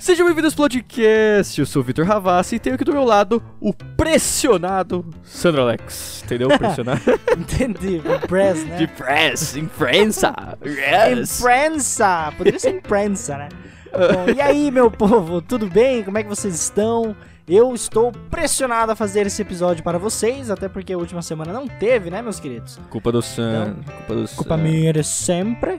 Sejam bem-vindos ao podcast, eu sou o Vitor Ravassi e tenho aqui do meu lado o pressionado Sandro Alex. Entendeu? Pressionado. Entendi, press, né? De press, imprensa. Yes. Imprensa! Poderia ser imprensa, né? Bom, e aí, meu povo, tudo bem? Como é que vocês estão? Eu estou pressionado a fazer esse episódio para vocês, até porque a última semana não teve, né, meus queridos? Culpa do Sam. Culpa do Culpa Sam. minha de sempre.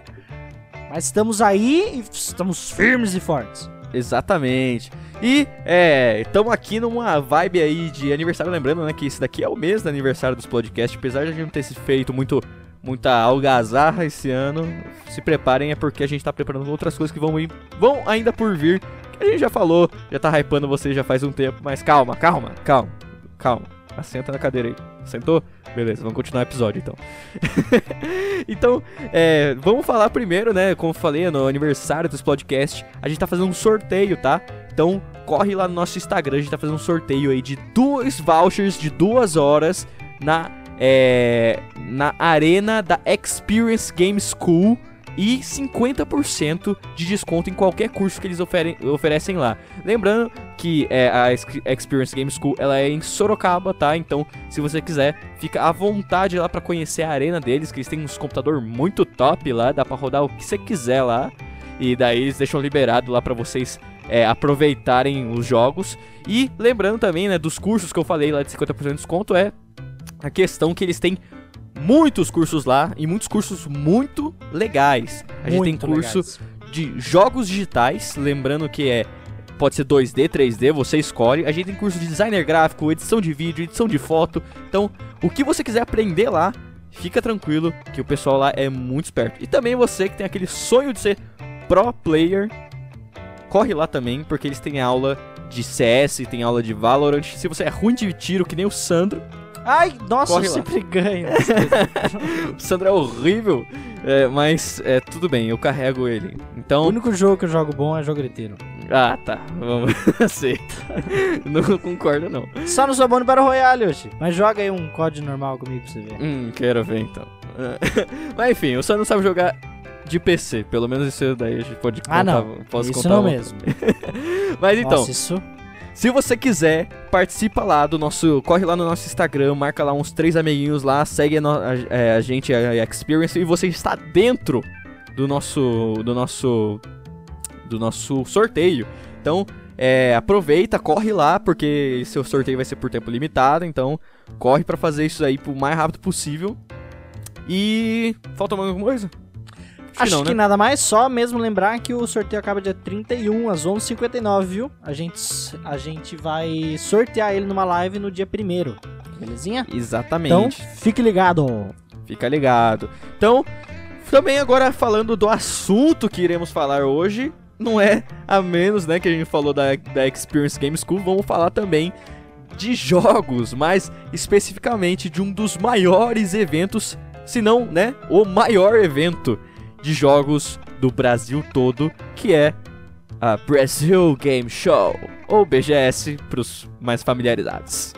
Mas estamos aí e estamos firmes e fortes. Exatamente. E, é, estamos aqui numa vibe aí de aniversário, lembrando, né, que esse daqui é o mês do aniversário dos podcasts, apesar de a gente não ter se feito muito, muita algazarra esse ano, se preparem, é porque a gente tá preparando outras coisas que vão, ir, vão ainda por vir, que a gente já falou, já tá hypando vocês já faz um tempo, mas calma, calma, calma, calma, assenta na cadeira aí, sentou? Beleza, vamos continuar o episódio então. então, é, vamos falar primeiro, né? Como eu falei, no aniversário dos podcasts, a gente tá fazendo um sorteio, tá? Então, corre lá no nosso Instagram, a gente tá fazendo um sorteio aí de dois vouchers de duas horas na, é, na arena da Experience Game School e 50% de desconto em qualquer curso que eles ofere oferecem lá. Lembrando que é, a Ex- Experience Game School ela é em Sorocaba, tá? Então, se você quiser, fica à vontade lá pra conhecer a arena deles, que eles têm uns computador muito top lá, dá pra rodar o que você quiser lá. E daí eles deixam liberado lá pra vocês é, aproveitarem os jogos. E lembrando também, né, dos cursos que eu falei lá de 50% de desconto, é a questão que eles têm muitos cursos lá e muitos cursos muito legais. A gente tem Muito curso legais. de jogos digitais, lembrando que é pode ser 2D, 3D, você escolhe. A gente tem curso de designer gráfico, edição de vídeo, edição de foto. Então, o que você quiser aprender lá, fica tranquilo que o pessoal lá é muito esperto. E também você que tem aquele sonho de ser pro player, corre lá também, porque eles têm aula de CS, tem aula de Valorant. Se você é ruim de tiro, que nem o Sandro, Ai, nossa, Corre eu lá. sempre ganho. o Sandro é horrível, é, mas é tudo bem, eu carrego ele. o Então, único jogo que eu jogo bom é jogueteiro. Ah, tá. Vamos. Aceita. não concordo, não. Só no Sabone Battle Royale, Yoshi. Mas joga aí um código normal comigo pra você ver. Hum, quero ver então. Mas enfim, o Sam não sabe jogar de PC. Pelo menos isso daí a gente pode contar. Ah, não. Posso Isso contar não mesmo. Mas então, Nossa, isso... se você quiser, participa lá do nosso. Corre lá no nosso Instagram, marca lá uns três amiguinhos lá, segue a, a- é, a gente, a Experience, e você está dentro do nosso. do nosso. do nosso sorteio. Então, é, aproveita, corre lá, porque seu sorteio vai ser por tempo limitado, então corre pra fazer isso aí o mais rápido possível. E. Falta mais alguma coisa? Acho não, que né? nada mais, só mesmo lembrar que o sorteio acaba dia 31 às 11h59, viu? A gente, a gente vai sortear ele numa live no dia 1 belezinha? Exatamente. Então, fique ligado. Fica ligado. Então, também agora falando do assunto que iremos falar hoje, não é a menos, né, que a gente falou da, da Experience Game School, vamos falar também de jogos, mais especificamente de um dos maiores eventos, se não, né, o maior evento de jogos do Brasil todo, que é a Brasil Game Show, ou BGS para os mais familiarizados.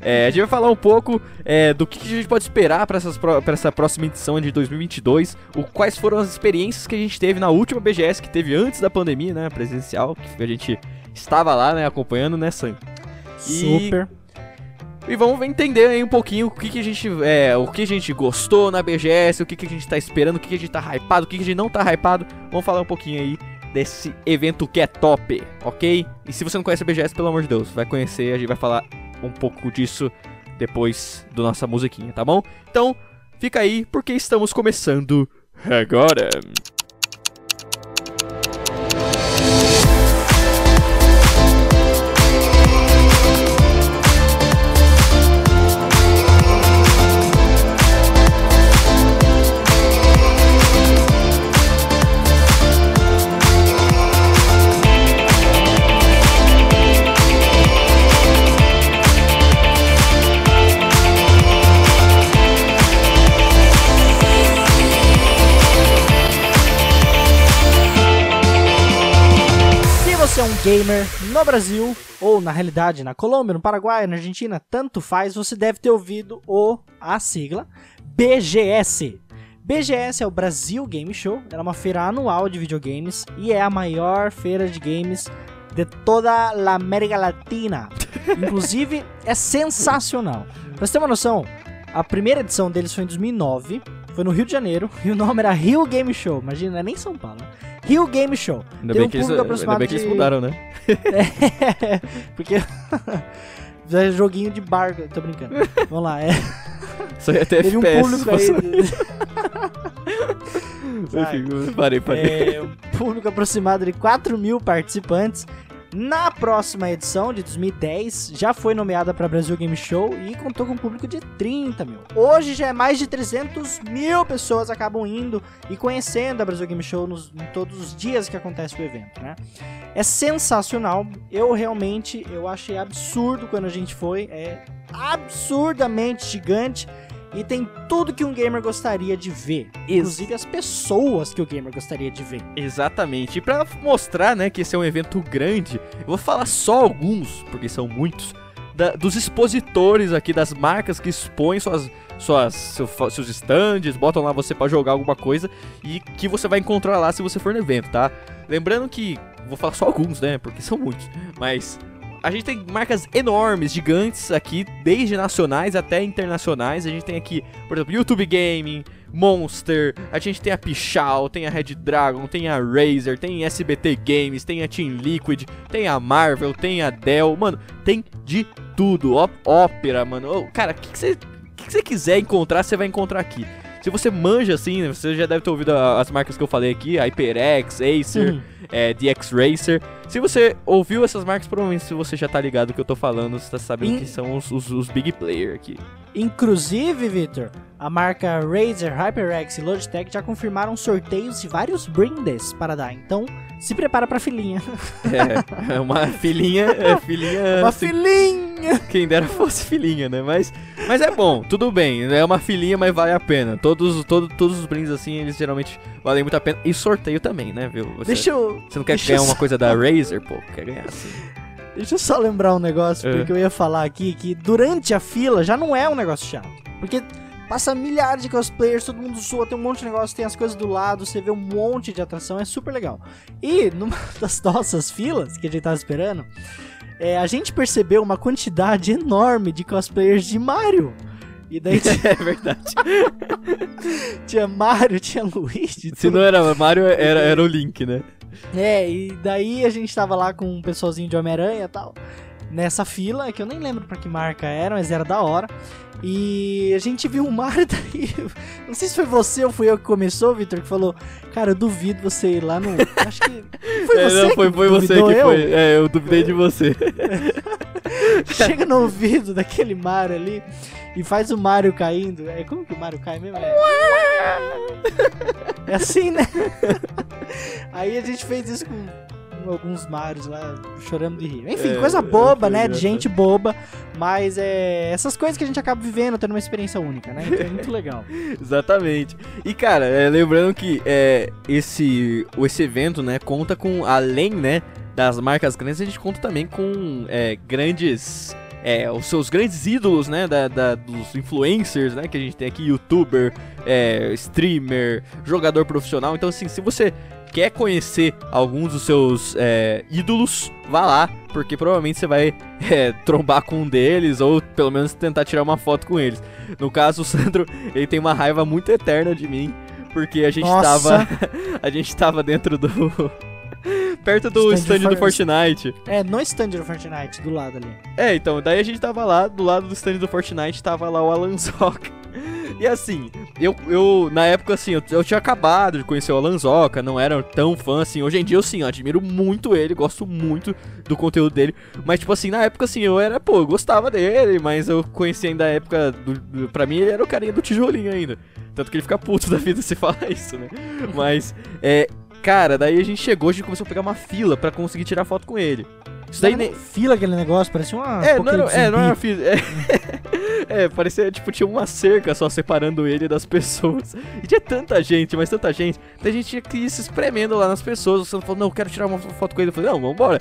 É, a gente vai falar um pouco é, do que a gente pode esperar para essa próxima edição de 2022, o, quais foram as experiências que a gente teve na última BGS que teve antes da pandemia, né, presencial, que a gente estava lá, né, acompanhando, né, Sam? E-. E vamos entender aí um pouquinho o que, que a gente é, o que a gente gostou na BGS, o que, que a gente tá esperando, o que, que a gente tá hypado, o que, que a gente não tá hypado. Vamos falar um pouquinho aí desse evento que é top, ok? E se você não conhece a BGS, pelo amor de Deus, vai conhecer, a gente vai falar um pouco disso depois da nossa musiquinha, tá bom? Então, fica aí, porque estamos começando agora. Gamer no Brasil, ou na realidade na Colômbia, no Paraguai, na Argentina, tanto faz, você deve ter ouvido o, a sigla BGS. BGS é o Brasil Game Show, ela é uma feira anual de videogames e é a maior feira de games de toda a América Latina. Inclusive, é sensacional. Pra você ter uma noção, a primeira edição deles foi em 2009, foi no Rio de Janeiro, e o nome era Rio Game Show. Imagina, não é nem São Paulo. né? Rio Game Show. Ainda Tem bem, um que eles, ainda bem que eles mudaram, né? É, porque. é joguinho de barco, tô brincando. Vamos lá, é. Isso aí é até Teve um público aí. Parei, parei. É, um público aproximado de 4 mil participantes. Na próxima edição, de 2010, já foi nomeada para Brasil Game Show e contou com um público de 30 mil. Hoje já é mais de 300 mil pessoas acabam indo e conhecendo a Brasil Game Show nos, em todos os dias que acontece o evento, né? É sensacional. Eu realmente, eu achei absurdo quando a gente foi. É absurdamente gigante. E tem tudo que um gamer gostaria de ver. Inclusive as pessoas que o gamer gostaria de ver. Exatamente. E pra mostrar, né, que esse é um evento grande, eu vou falar só alguns, porque são muitos, da- dos expositores aqui, das marcas que expõem suas, suas, seu- seus stands, botam lá você pra jogar alguma coisa e que você vai encontrar lá se você for no evento, tá? Lembrando que, vou falar só alguns, né, porque são muitos, mas a gente tem marcas enormes, gigantes aqui, desde nacionais até internacionais. A gente tem aqui, por exemplo, YouTube Gaming, Monster, a gente tem a Pichal, tem a Red Dragon, tem a Razer, tem SBT Games, tem a Team Liquid, tem a Marvel, tem a Dell, mano, tem de tudo. Ó, ópera, mano. Ô, cara, o que você que que quiser encontrar, você vai encontrar aqui. Se você manja assim, né, você já deve ter ouvido as marcas que eu falei aqui, a HyperX, Acer, Uhum. É, DX Racer. Se você ouviu essas marcas, provavelmente se você já tá ligado do que eu tô falando, você tá sabendo In- que são os, os- os big player aqui. Inclusive, Victor, a marca Razer, HyperX e Logitech já confirmaram sorteios de vários brindes para dar. Então, se prepara pra filinha. É, é uma filhinha, é filhinha. Uma assim, filinha! Quem dera fosse filhinha, né? Mas, mas é bom, tudo bem. É uma filhinha, mas vale a pena. Todos, todo, todos os brindes assim, eles geralmente valem muito a pena. E sorteio também, né, viu? Você, Deixa eu, você não quer deixa ganhar uma só- coisa da Razer, pô? Quer ganhar assim. deixa eu só lembrar um negócio, É. porque eu ia falar aqui que durante a fila já não é um negócio chato. Porque passa milhares de cosplayers, todo mundo zoa, tem um monte de negócio, tem as coisas do lado, você vê um monte de atração, é super legal. E numa das nossas filas, que a gente tava esperando, é, a gente percebeu uma quantidade enorme de cosplayers de Mario. E daí tinha, É verdade. tinha Mario, tinha Luigi, Se não era Mario, era, era o Link, né? É, e daí a gente tava lá com um pessoalzinho de Homem-Aranha e tal, nessa fila, que eu nem lembro pra que marca era, mas era da hora. E a gente viu o Mario daí. Não sei se foi você ou fui eu que começou, Victor, que falou: Cara, eu duvido você ir lá no. Acho que. Foi É, você não, foi, que foi você que eu? foi. É, eu duvidei de você. Chega no ouvido daquele Mario ali e faz o Mario caindo. É como que o Mario cai mesmo? É, é assim, né? Aí a gente fez isso com alguns Marios lá, chorando de rir. Enfim, É, coisa boba, foi né? De gente boba, mas é essas coisas que a gente acaba vivendo, tendo uma experiência única, né? Então é muito legal. Exatamente. E cara, é, lembrando que é, esse, esse evento, né, conta com, além, né, das marcas grandes, a gente conta também com é, grandes. É, os seus grandes ídolos, né, da, da- dos influencers, né, que a gente tem aqui, youtuber, é, streamer, jogador profissional. Então, assim, se você quer conhecer alguns dos seus é, ídolos, vá lá, porque provavelmente você vai é, trombar com um deles, ou pelo menos tentar tirar uma foto com eles. No caso, o Sandro, ele tem uma raiva muito eterna de mim, porque a gente Nossa. tava. a gente tava dentro do. perto do Stand stand, do for- Fortnite. É, no stand do Fortnite, do lado ali. É, então, daí a gente tava lá, do lado do stand do Fortnite, tava lá o Alan Zoca. E assim, eu, eu na época assim, eu, eu tinha acabado de conhecer o Alan Zoca, não era tão fã assim. Hoje em dia eu sim, eu admiro muito ele, gosto muito do conteúdo dele. Mas tipo assim, na época assim, eu era, pô, eu gostava dele, mas eu conheci ainda a época do, do pra mim ele era o carinha do tijolinho ainda. Tanto que ele fica puto da vida se falar isso, né? Mas é, cara, daí a gente chegou, a gente começou a pegar uma fila pra conseguir tirar foto com ele. Isso daí nem fila aquele negócio, parecia uma. é, não era, é, não era fiz- É, é, parecia, tipo, tinha uma cerca só separando ele das pessoas. E tinha tanta gente, mas tanta gente. A gente que ir se espremendo lá nas pessoas. O Sandro falou, não, eu quero tirar uma foto com ele. Eu falei, não, vambora.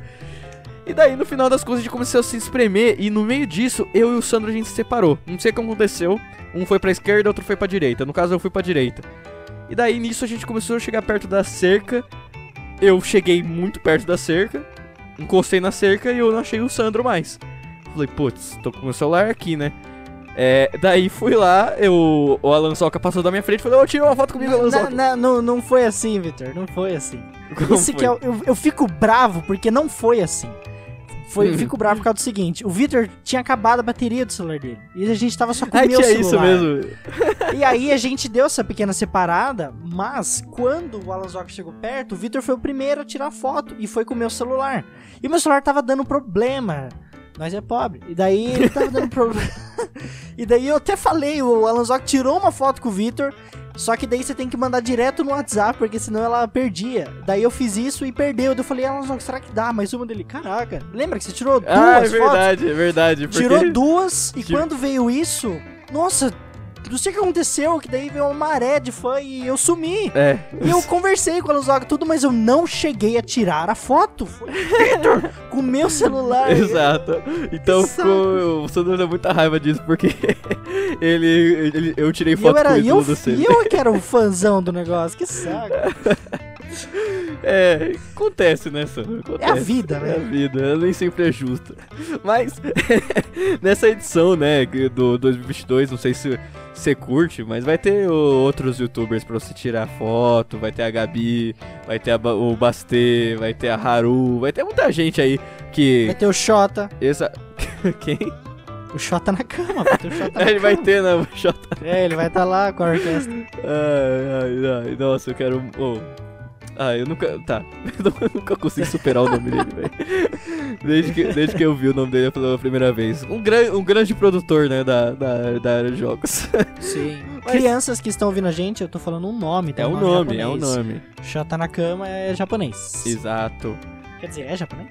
E daí, no final das contas, a gente começou a se espremer. E no meio disso, eu e o Sandro, a gente se separou. Não sei o que aconteceu. Um foi pra esquerda, outro foi pra direita. No caso, eu fui pra direita. E daí, nisso, a gente começou a chegar perto da cerca. Eu cheguei muito perto da cerca. encostei na cerca e eu não achei o Sandro mais. Falei, putz, tô com meu celular aqui, né? É, daí fui lá, eu, o Alan Soca passou da minha frente e falou, ô, tira uma foto comigo, Alan Não, Soca. não, não, não foi assim, Victor. Não foi assim. Como Esse foi? que é, eu, eu fico bravo porque não foi assim. Foi, Hum. fico bravo por causa do seguinte: o Victor tinha acabado a bateria do celular dele. E a gente tava só com o meu tinha celular. isso mesmo. E aí a gente deu essa pequena separada, mas quando o Alan Zoc chegou perto, o Victor foi o primeiro a tirar foto e foi com o meu celular. E o meu celular tava dando problema. Nós é pobre. E daí ele tava dando problema. e daí eu até falei, o Alan Zoc tirou uma foto com o Victor, só que daí você tem que mandar direto no WhatsApp, porque senão ela perdia. Daí eu fiz isso e perdeu. Daí eu falei, Alan Zoc, será que dá mais uma dele? Caraca, lembra que você tirou duas Ah, é fotos? verdade, é verdade. Tirou duas e quando veio isso, nossa, não sei o que aconteceu, que daí veio uma maré de fã e eu sumi. É, E eu conversei com a Luzoga tudo, mas eu não cheguei a tirar a foto. Foi com o meu celular. Exato. Então ficou, o Sandro deu muita raiva disso, porque ele, ele- eu tirei E eu foto era com o e eu, do e eu que era o fãzão do negócio, que saco. É, acontece, né, Sandro? Acontece. É a vida, né? É a vida, nem sempre é justa. Mas, nessa edição, né, do 2022, não sei se você curte, mas vai ter outros youtubers pra você tirar foto, vai ter a Gabi, vai ter Ba- o Bastê, vai ter a Haru, vai ter muita gente aí que... Vai ter o Xota. Essa... Quem? O Xota na cama, vai ter o Xota na Ele vai cama. ter, né, o Jota. É, ele vai estar lá com a orquestra. Ai, ai, ai, nossa, eu quero. Oh. Ah, eu nunca. Tá. Eu nunca consegui superar o nome dele, velho. Desde que, desde que eu vi o nome dele pela primeira vez. Um, gran, um grande produtor, né, da, da, da área de jogos. Sim. Mas- Crianças que estão ouvindo a gente, eu tô falando um nome, tá? É Um o nome, é japonês. nome. Xota na cama é japonês. Exato. Quer dizer, é japonês?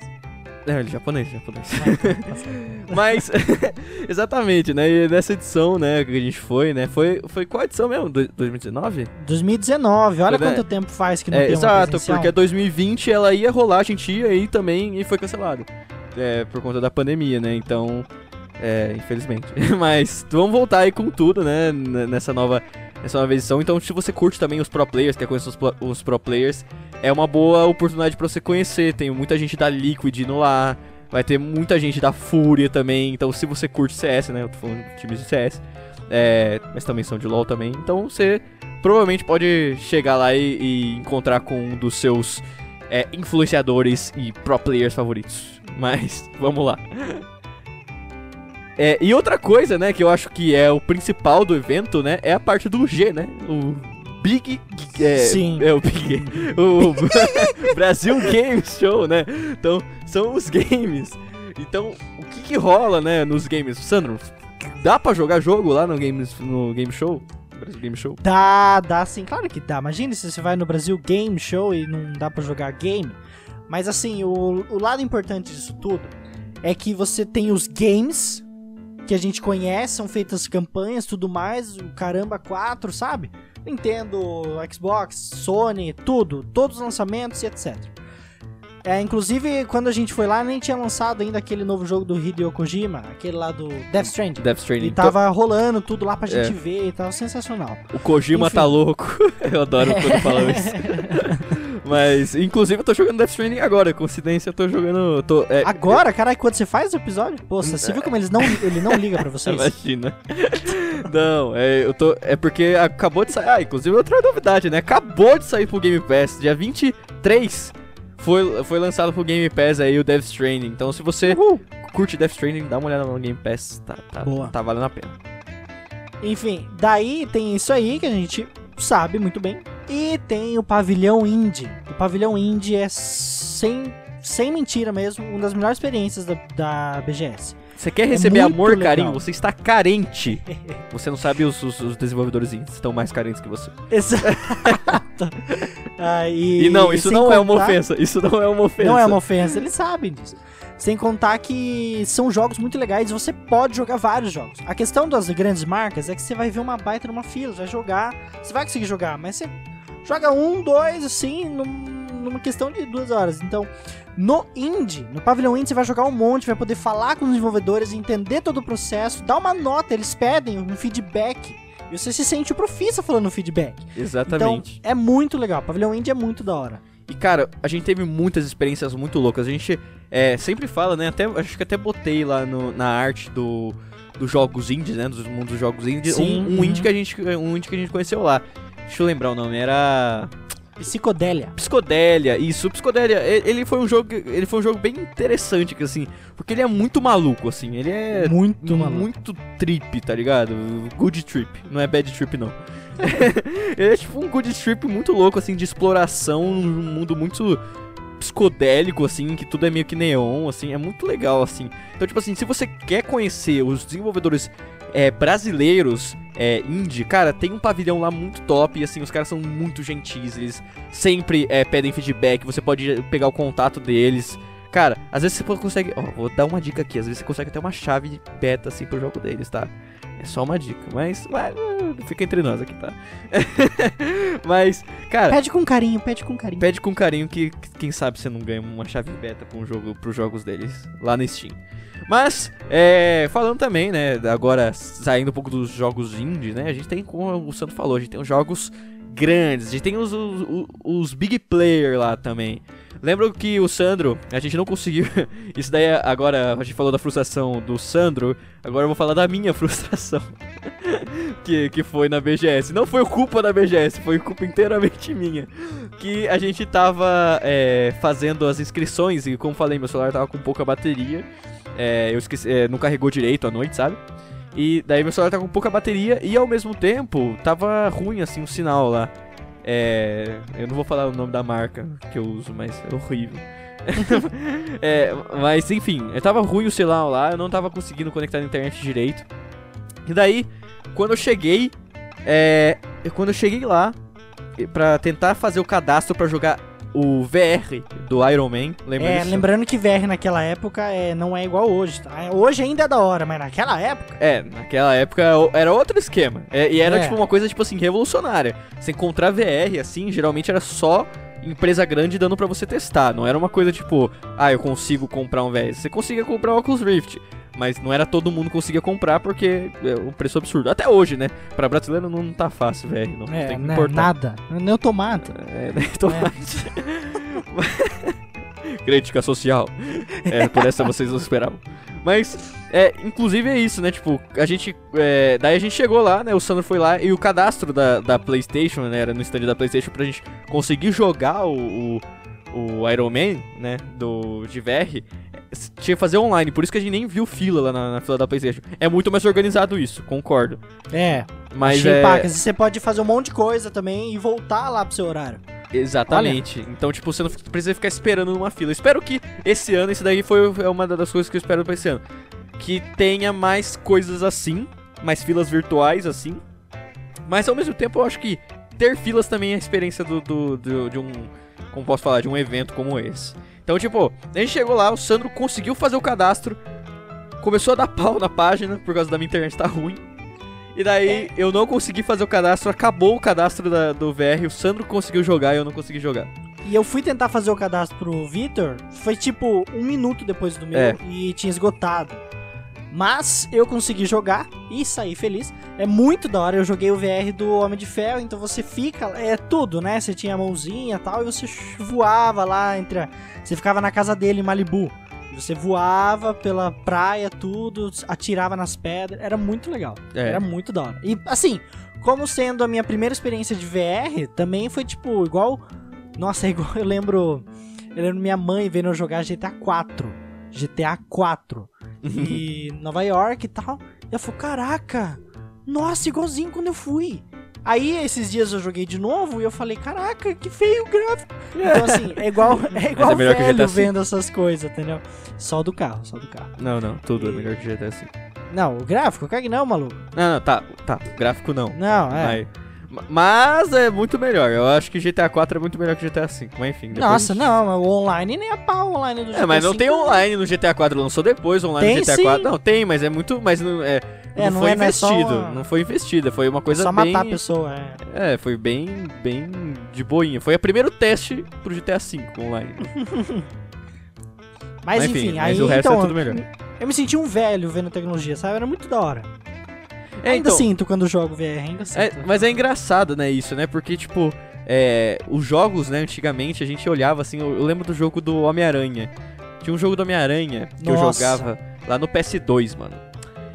É, ele é japonês, japonês. Mas, exatamente, né? E nessa edição, né, que a gente foi, né? Foi, foi qual edição mesmo? Do- 2019? 2019, olha Foi, né? quanto tempo faz que não É, tem exato, porque 2020 ela ia rolar, a gente ia aí também e foi cancelado. É, por conta da pandemia, né? Então, é, infelizmente. Mas vamos voltar aí com tudo, né? Nessa nova, nessa nova edição. Então, se você curte também os pro players, quer conhecer os, os pro players, é uma boa oportunidade pra você conhecer. Tem muita gente da Liquid indo lá. Vai ter muita gente da Fúria também. Então, se você curte CS, né? Eu tô falando de times de CS. é, mas também são de LoL também. Então, você provavelmente pode chegar lá e, e encontrar com um dos seus é, influenciadores e pro players favoritos. Mas, vamos lá. É, e outra coisa, né, que eu acho que é o principal do evento, né, é a parte do G, né? O Big... É, Sim. É, o Big... o Brasil Games Show, né? Então, são os games. Então, o que que rola, né, nos games? Sandro, dá pra jogar jogo lá no Games, no Game Show? Brasil Game Show? Dá, dá sim, claro que dá. Imagina se você vai no Brasil Game Show e não dá pra jogar game. Mas assim, o, o lado importante disso tudo é que você tem os games que a gente conhece, são feitas campanhas, tudo mais, o caramba 4, sabe? Nintendo, Xbox, Sony, tudo, todos os lançamentos e etc. É, inclusive, quando a gente foi lá, nem tinha lançado ainda aquele novo jogo do Hideo Kojima, aquele lá do Death Stranding. Death Stranding. Ele tava rolando tudo lá pra É. gente ver e tava sensacional. O Kojima Enfim. tá louco. Eu adoro quando falam isso. Mas, inclusive, eu tô jogando Death Stranding agora. Coincidência, eu tô jogando. eu Tô, é, Agora, caralho, quando você faz o episódio, pô, você viu como eles não, ele não liga pra vocês? Imagina. Não, é, eu tô. É porque acabou de sair. Ah, inclusive outra novidade, né? Acabou de sair pro Game Pass. Dia 23 foi, foi lançado pro Game Pass aí o Death Stranding. Então, se você Uhul. curte Death Stranding, dá uma olhada no Game Pass. Tá, tá, Boa. tá valendo a pena. Enfim, daí tem isso aí que a gente sabe muito bem. E tem o pavilhão indie. Pavilhão indie é sem, sem mentira mesmo, uma das melhores experiências da, da BGS. Você quer receber É amor, legal. carinho? Você está carente. Você não sabe os, os, os desenvolvedores indies estão mais carentes que você. Exato. Ah, e, E, não, isso não é uma contar- ofensa. Isso não é uma ofensa. Não é uma ofensa, eles sabem disso. Sem contar que são jogos muito legais e você pode jogar vários jogos. A questão das grandes marcas é que você vai ver uma baita numa fila, vai jogar, você vai conseguir jogar, mas você joga um, dois, assim, num- numa questão de duas horas. Então, no indie, no pavilhão indie, você vai jogar um monte, vai poder falar com os desenvolvedores, entender todo o processo, dar uma nota, eles pedem um feedback. E você se sente o profissa falando feedback. Exatamente. Então, é muito legal. Pavilhão indie é muito da hora. E cara, a gente teve muitas experiências muito loucas. A gente é, sempre fala, né? Até, acho que até botei lá no- na arte do, dos jogos indies, né? Dos mundos dos jogos indies. Sim, Um, um uhum. indie que a gente, um indie que a gente conheceu lá. Deixa eu lembrar o nome, era. Psicodélia. Psicodélia, isso, Psicodélia, ele foi um jogo, ele foi um jogo bem interessante, que, assim, porque ele é muito maluco, assim, ele é Muito maluco. muito trip, tá ligado? Good trip, não é bad trip não. ele é tipo um good trip muito louco, assim, de exploração num mundo muito psicodélico, assim, que tudo é meio que neon, assim, é muito legal, assim. Então, tipo assim, se você quer conhecer os desenvolvedores é, brasileiros, é, indie, cara, tem um pavilhão lá muito top, e assim, os caras são muito gentis, eles sempre é, pedem feedback, você pode pegar o contato deles. Cara, às vezes você consegue. Ó, vou dar uma dica aqui. Às vezes você consegue ter uma chave beta assim pro jogo deles, tá? É só uma dica. Mas. mas uh, fica entre nós aqui, tá? mas, cara, Pede com carinho, pede com carinho. pede com carinho que que quem sabe você não ganha uma chave beta pra um jogo, pros jogos deles lá na Steam. Mas, é, falando também, né, agora saindo um pouco dos jogos indie, né, a gente tem, como o Santo falou, a gente tem os jogos grandes, a gente tem os, os, os- big player lá também. Lembro que o Sandro, a gente não conseguiu. Isso daí agora, a gente falou da frustração do Sandro, agora eu vou falar da minha frustração. que, que foi na BGS. Não foi culpa da BGS, foi culpa inteiramente minha. Que a gente tava é, fazendo as inscrições e, como falei, meu celular tava com pouca bateria. É, eu esqueci, é, não carregou direito à noite, sabe? E daí meu celular tava com pouca bateria e ao mesmo tempo tava ruim assim o sinal lá. É, eu não vou falar o nome da marca que eu uso, mas é horrível. É, mas enfim, eu tava ruim o sinal lá, eu não tava conseguindo conectar na internet direito. E daí, quando eu cheguei, é, quando eu cheguei lá pra tentar fazer o cadastro pra jogar o VR do Iron Man, lembra É, disso? lembrando que VR naquela época é, não é igual hoje, tá? Hoje ainda é da hora, mas naquela época. É, naquela época era outro esquema. É, e era É. tipo uma coisa tipo assim revolucionária. Você encontrar VR assim, geralmente era só empresa grande dando pra você testar. Não era uma coisa tipo, ah, eu consigo comprar um VR. Você conseguia comprar o Oculus Rift, mas não era todo mundo que conseguia comprar porque é um preço absurdo. Até hoje, né? Pra brasileiro não tá fácil VR, não É, tem que né, importar. nada. Nem o tomate. É, né, tomate. Crítica social. É, por essa vocês não esperavam. Mas, é, inclusive é isso, né? Tipo, a gente. é, daí a gente chegou lá, né? O Sandro foi lá e o cadastro da, da PlayStation, né? Era no stand da PlayStation pra gente conseguir jogar o, o, o Iron Man, né? Do de VR. Tinha que fazer online, por isso que a gente nem viu fila lá na, na fila da PlayStation. É muito mais organizado isso, concordo. É, Mas é. pacas. Você pode fazer um monte de coisa também e voltar lá pro seu horário. Exatamente. Então, tipo, você não precisa ficar esperando numa fila. Espero que esse ano, isso daí foi é uma das coisas que eu espero pra esse ano. Que tenha mais coisas assim, mais filas virtuais assim. Mas ao mesmo tempo eu acho que ter filas também é a experiência do, do- do- de um. Como posso falar? De um evento como esse. Então, tipo, a gente chegou lá, o Sandro conseguiu fazer o cadastro. Começou a dar pau na página, por causa da minha internet tá ruim. E daí eu não consegui fazer o cadastro, acabou o cadastro da- do VR, o Sandro conseguiu jogar e eu não consegui jogar. E eu fui tentar fazer o cadastro pro Vitor, foi tipo um minuto depois do meu É. e tinha esgotado. Mas eu consegui jogar e saí feliz. É muito da hora. Eu joguei o VR do Homem de Ferro, então você fica. É tudo, né? Você tinha a mãozinha e tal, e você voava lá entre. A, você ficava na casa dele em Malibu. Você voava pela praia, tudo, atirava nas pedras. Era muito legal. É. Era muito da hora. E assim, como sendo a minha primeira experiência de VR, também foi tipo igual. Nossa, é igual eu lembro. Eu lembro minha mãe vendo eu jogar GTA 4. GTA 4. E Nova York e tal. E eu falei, caraca, nossa, igualzinho quando eu fui. Aí esses dias eu joguei de novo e eu falei, caraca, que feio o gráfico. Então assim, é igual, é igual é melhor que velho GTA vendo essas coisas, entendeu? Só do carro, só do carro. Não, não, tudo é melhor que GTA V. Não, o gráfico, cague não, maluco. Não, não, tá, tá, gráfico não. Não, é. Mas é muito melhor. Eu acho que GTA 4 é muito melhor que GTA 5. Mas enfim. Nossa, não, mas o online nem a pau online do GTA É, mas não V. tem online no GTA 4, lançou depois online Tem no GTA sim. 4. Não, tem, mas é muito. Mas não, é, É, não, não foi é- não é só investido. uma- Não foi investida, foi uma coisa Só bem. matar a pessoa, é. É, foi bem, bem de boinha. Foi o primeiro teste pro GTA V online. Mas, Mas, enfim, mas aí o resto então, é tudo melhor. eu me senti um velho vendo tecnologia, sabe? Era muito da hora. É, ainda então, sinto quando jogo VR, ainda sinto. É, mas é engraçado, né, isso, né? Porque, tipo, é, os jogos, né, antigamente, a gente olhava assim, eu, eu lembro do jogo do Homem-Aranha. Tinha um jogo do Homem-Aranha que eu Nossa. jogava lá no PS2, mano.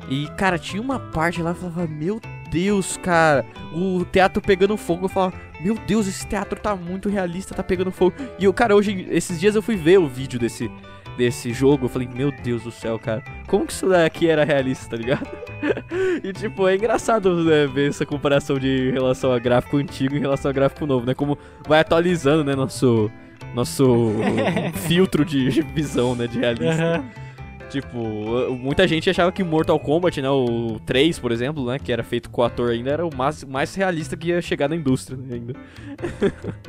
E, cara, tinha uma parte lá que eu falava, meu Deus, cara, o teatro pegando fogo. Eu falava, meu Deus, esse teatro tá muito realista, tá pegando fogo. E eu, cara, hoje, esses dias eu fui ver o vídeo desse, desse jogo. Eu falei, meu Deus do céu, cara, como que isso daqui era realista, tá ligado? e, tipo, é engraçado né, ver essa comparação de relação a gráfico antigo em relação a gráfico novo, né? Como vai atualizando, né, nosso. Nosso filtro de visão, né, de realista. Aham. Tipo, muita gente achava que Mortal Kombat, né, o 3, por exemplo, né, que era feito com o ator ainda, era o mais, mais realista que ia chegar na indústria, né, ainda.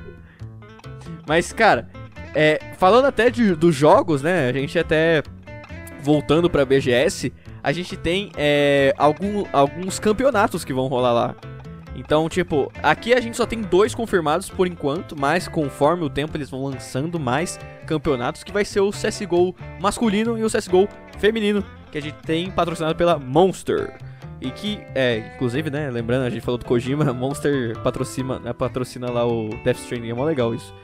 Mas, cara, é, falando até de, dos jogos, né, a gente até, voltando pra BGS, a gente tem é, algum, alguns campeonatos que vão rolar lá. Então, tipo, aqui a gente só tem dois confirmados por enquanto, mas conforme o tempo eles vão lançando mais campeonatos, que vai ser o CSGO masculino e o CSGO feminino, que a gente tem patrocinado pela Monster. E que, é, inclusive, né, lembrando, a gente falou do Kojima, Monster patrocina, né, patrocina lá o Death Stranding, é mó legal isso.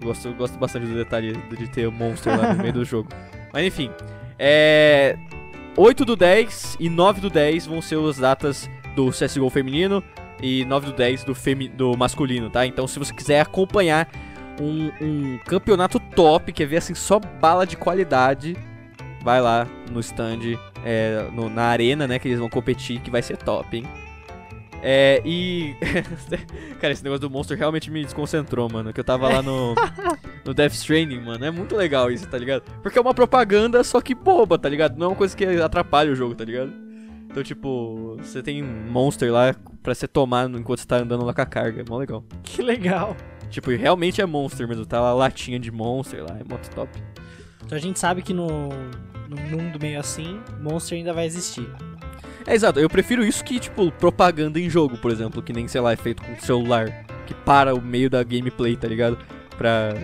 Eu gosto, eu gosto bastante do detalhe de ter o Monster lá no meio do jogo. Mas enfim, é... 8 do 10 e 9 do 10 vão ser as datas do CSGO feminino e 9 do 10 do, femi do masculino, tá? Então se você quiser acompanhar um, um campeonato top, quer ver assim só bala de qualidade, vai lá no stand, é, no- na arena, né, que eles vão competir, que vai ser top, hein? É, e. Cara, esse negócio do Monster realmente me desconcentrou, mano. Que eu tava lá no. no Death Stranding, mano. É muito legal isso, tá ligado? Porque é uma propaganda, só que boba, tá ligado? Não é uma coisa que atrapalha o jogo, tá ligado? Então, tipo, você tem Monster lá pra você tomar enquanto você tá andando lá com a carga. É mó legal. Que legal. Tipo, realmente é Monster mesmo. Tá lá latinha de Monster lá. É muito top. Então a gente sabe que no, no mundo meio assim, Monster ainda vai existir. É exato, eu prefiro isso que, tipo, propaganda em jogo, por exemplo, que nem, sei lá, é feito com celular, que para o meio da gameplay, tá ligado? Pra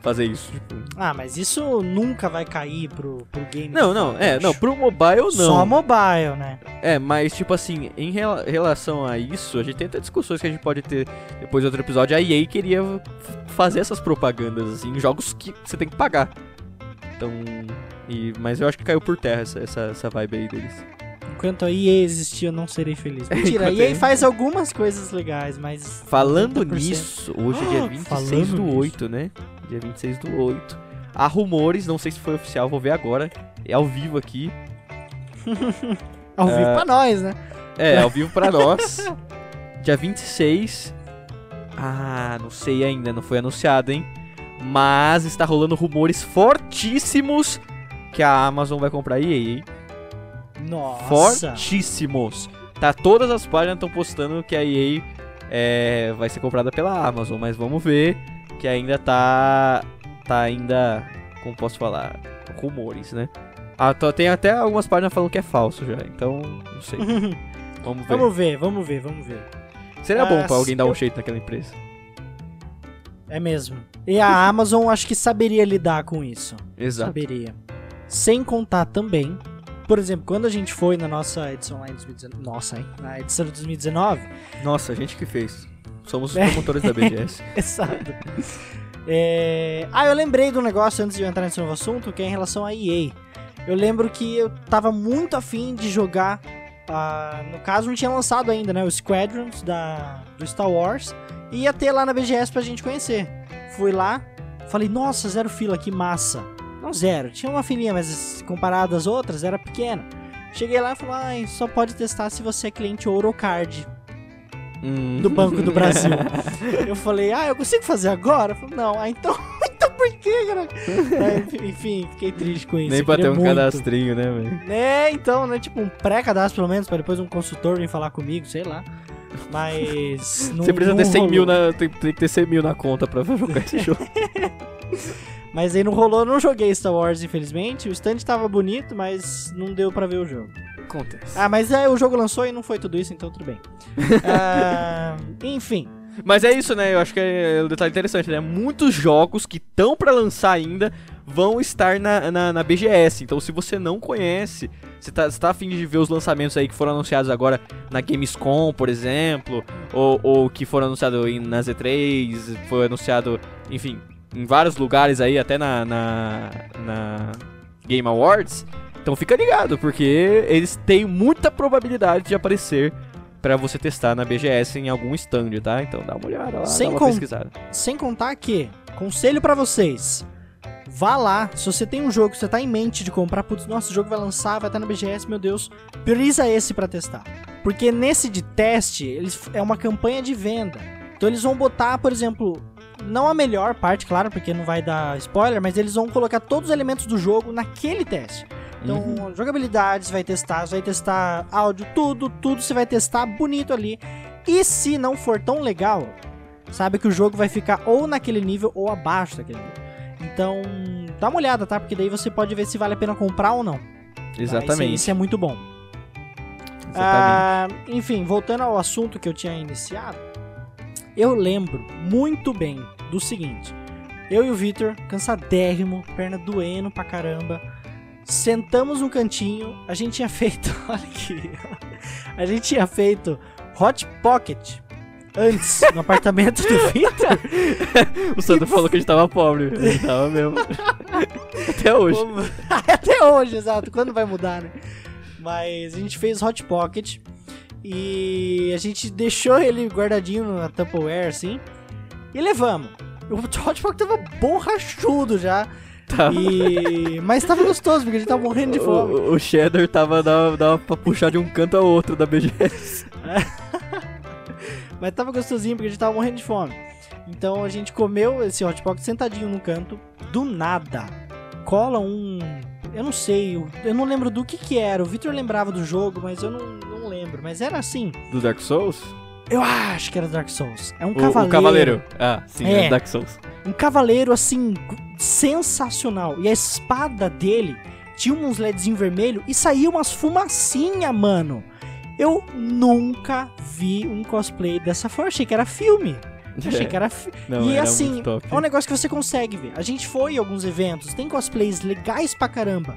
fazer isso, tipo. Ah, mas isso nunca vai cair pro, pro game. Não, não, é, não, pro mobile não. Só mobile, né? É, mas, tipo assim, em rela- relação a isso, a gente tem até discussões que a gente pode ter depois de outro episódio. A EA queria fazer essas propagandas, assim, em jogos que você tem que pagar. Então. E, mas eu acho que caiu por terra essa, essa, essa vibe aí deles. Enquanto a EA existir, eu não serei feliz. Mentira, a EA faz algumas coisas legais, mas. Falando 90%. nisso, hoje é dia Ah, 26 falando do nisso. 8, né? Dia 26 do 8. Há rumores, não sei se foi oficial, vou ver agora. É ao vivo aqui. Ao vivo É. pra nós, né? É, ao vivo pra nós. Dia 26. Ah, não sei ainda, não foi anunciado, hein? Mas está rolando rumores fortíssimos que a Amazon vai comprar a EA, hein? Nossa. Fortíssimos. Tá, todas as páginas estão postando que a EA é, vai ser comprada pela Amazon, mas vamos ver que ainda tá tá ainda, como posso falar, rumores, né? Ah, tô- tem até algumas páginas falando que é falso já, então não sei. Vamos ver. Vamos ver, vamos ver, vamos ver. Seria bom Ah, pra alguém dar um jeito naquela empresa. É mesmo. E a Amazon acho que saberia lidar com isso. Exato. Saberia. Sem contar também, por exemplo, quando a gente foi na nossa edição lá em 2019. Nossa, hein? Na edição de 2019. Nossa, a gente que fez. Somos os É. promotores da BGS. Exato. É, Ah, eu lembrei de um negócio antes de eu entrar nesse novo assunto, que é em relação à EA. Eu lembro que eu tava muito afim de jogar. ah, no caso, não tinha lançado ainda, né? O Squadrons da, do Star Wars. E ia ter lá na BGS pra gente conhecer. Fui lá, falei, nossa, zero fila, que massa. Não zero, tinha uma filinha, mas comparado às outras, era pequena. Cheguei lá e falei, ai, só pode testar se você é cliente Ourocard Hum. do Banco do Brasil. eu falei, ah, eu consigo fazer agora? Eu falei, não, ah, então, então por que, cara? Aí, enfim, fiquei triste com isso. Nem pra ter um muito. cadastrinho, né, velho? É, então, né, tipo um pré-cadastro pelo menos, pra depois um consultor vir falar comigo, sei lá. Mas. não- Você precisa ter 100 mil rolou. na. Tem, tem que ter 100 mil na conta pra jogar esse jogo. Mas aí não rolou, não joguei Star Wars, infelizmente. O stand tava bonito, mas não deu pra ver o jogo. Acontece. Ah, mas é, o jogo lançou e não foi tudo isso, então tudo bem. Ah, enfim. Mas é isso, né? Eu acho que é um detalhe interessante, né? Muitos jogos que estão pra lançar ainda vão estar na, na, na BGS. Então, se você não conhece, você tá, você tá afim de ver os lançamentos aí que foram anunciados agora na Gamescom, por exemplo, ou, ou que foram anunciados na Z3, foi anunciado, enfim, em vários lugares aí, até na, na, na Game Awards. Então fica ligado, porque eles têm muita probabilidade de aparecer pra você testar na BGS em algum stand, tá? Então dá uma olhada lá, Sem dá uma pesquisada. Sem contar que, conselho pra vocês. Vá lá, se você tem um jogo que você tá em mente de comprar, putz, nossa, o jogo vai lançar, vai estar na BGS, meu Deus, prioriza esse pra testar. Porque nesse de teste, eles, é uma campanha de venda. Então eles vão botar, por exemplo, não a melhor parte, claro, porque não vai dar spoiler, mas eles vão colocar todos os elementos do jogo naquele teste. Então, Uhum. jogabilidade, você vai testar, você vai testar áudio, tudo, tudo você vai testar bonito ali. E se não for tão legal, sabe que o jogo vai ficar ou naquele nível ou abaixo daquele nível. Então, dá uma olhada, tá? Porque daí você pode ver se vale a pena comprar ou não. tá? Exatamente. Isso, isso é muito bom. exatamente. Ah, enfim, voltando ao assunto que eu tinha iniciado, eu lembro muito bem do seguinte: eu e o Victor, cansadérrimo, perna doendo pra caramba, sentamos no cantinho, a gente tinha feito, olha aqui, a gente tinha feito Hot Pocket antes no apartamento do Victor. O Sandro falou que a gente tava pobre. A gente tava mesmo. Até hoje. Até hoje, exato. Quando vai mudar, né? Mas a gente fez Hot Pocket e a gente deixou ele guardadinho na Tupperware, assim, e levamos. O Hot tava borrachudo já, Tá. e... mas tava gostoso, porque a gente tava morrendo de fome. O, o Cheddar tava dava, dava pra puxar de um canto ao outro da BGS. Mas tava gostosinho, porque a gente tava morrendo de fome. Então a gente comeu esse Hot Pocket sentadinho no canto, do nada. Cola um... Eu não sei, eu- eu não lembro do que que era. O Victor lembrava do jogo, mas eu não, não lembro. Mas era assim... Do Dark Souls? Eu acho que era Dark Souls. É um O- cavaleiro. O, Cavaleiro. Ah, sim, É. é Dark Souls. Um cavaleiro, assim, sensacional. E a espada dele tinha uns LEDs em vermelho e saía umas fumacinha, mano. Eu nunca vi um cosplay dessa forma. Achei que era filme. Achei que era fi- Não, e era assim, é um negócio que você consegue ver. A gente foi em alguns eventos, tem cosplays legais pra caramba.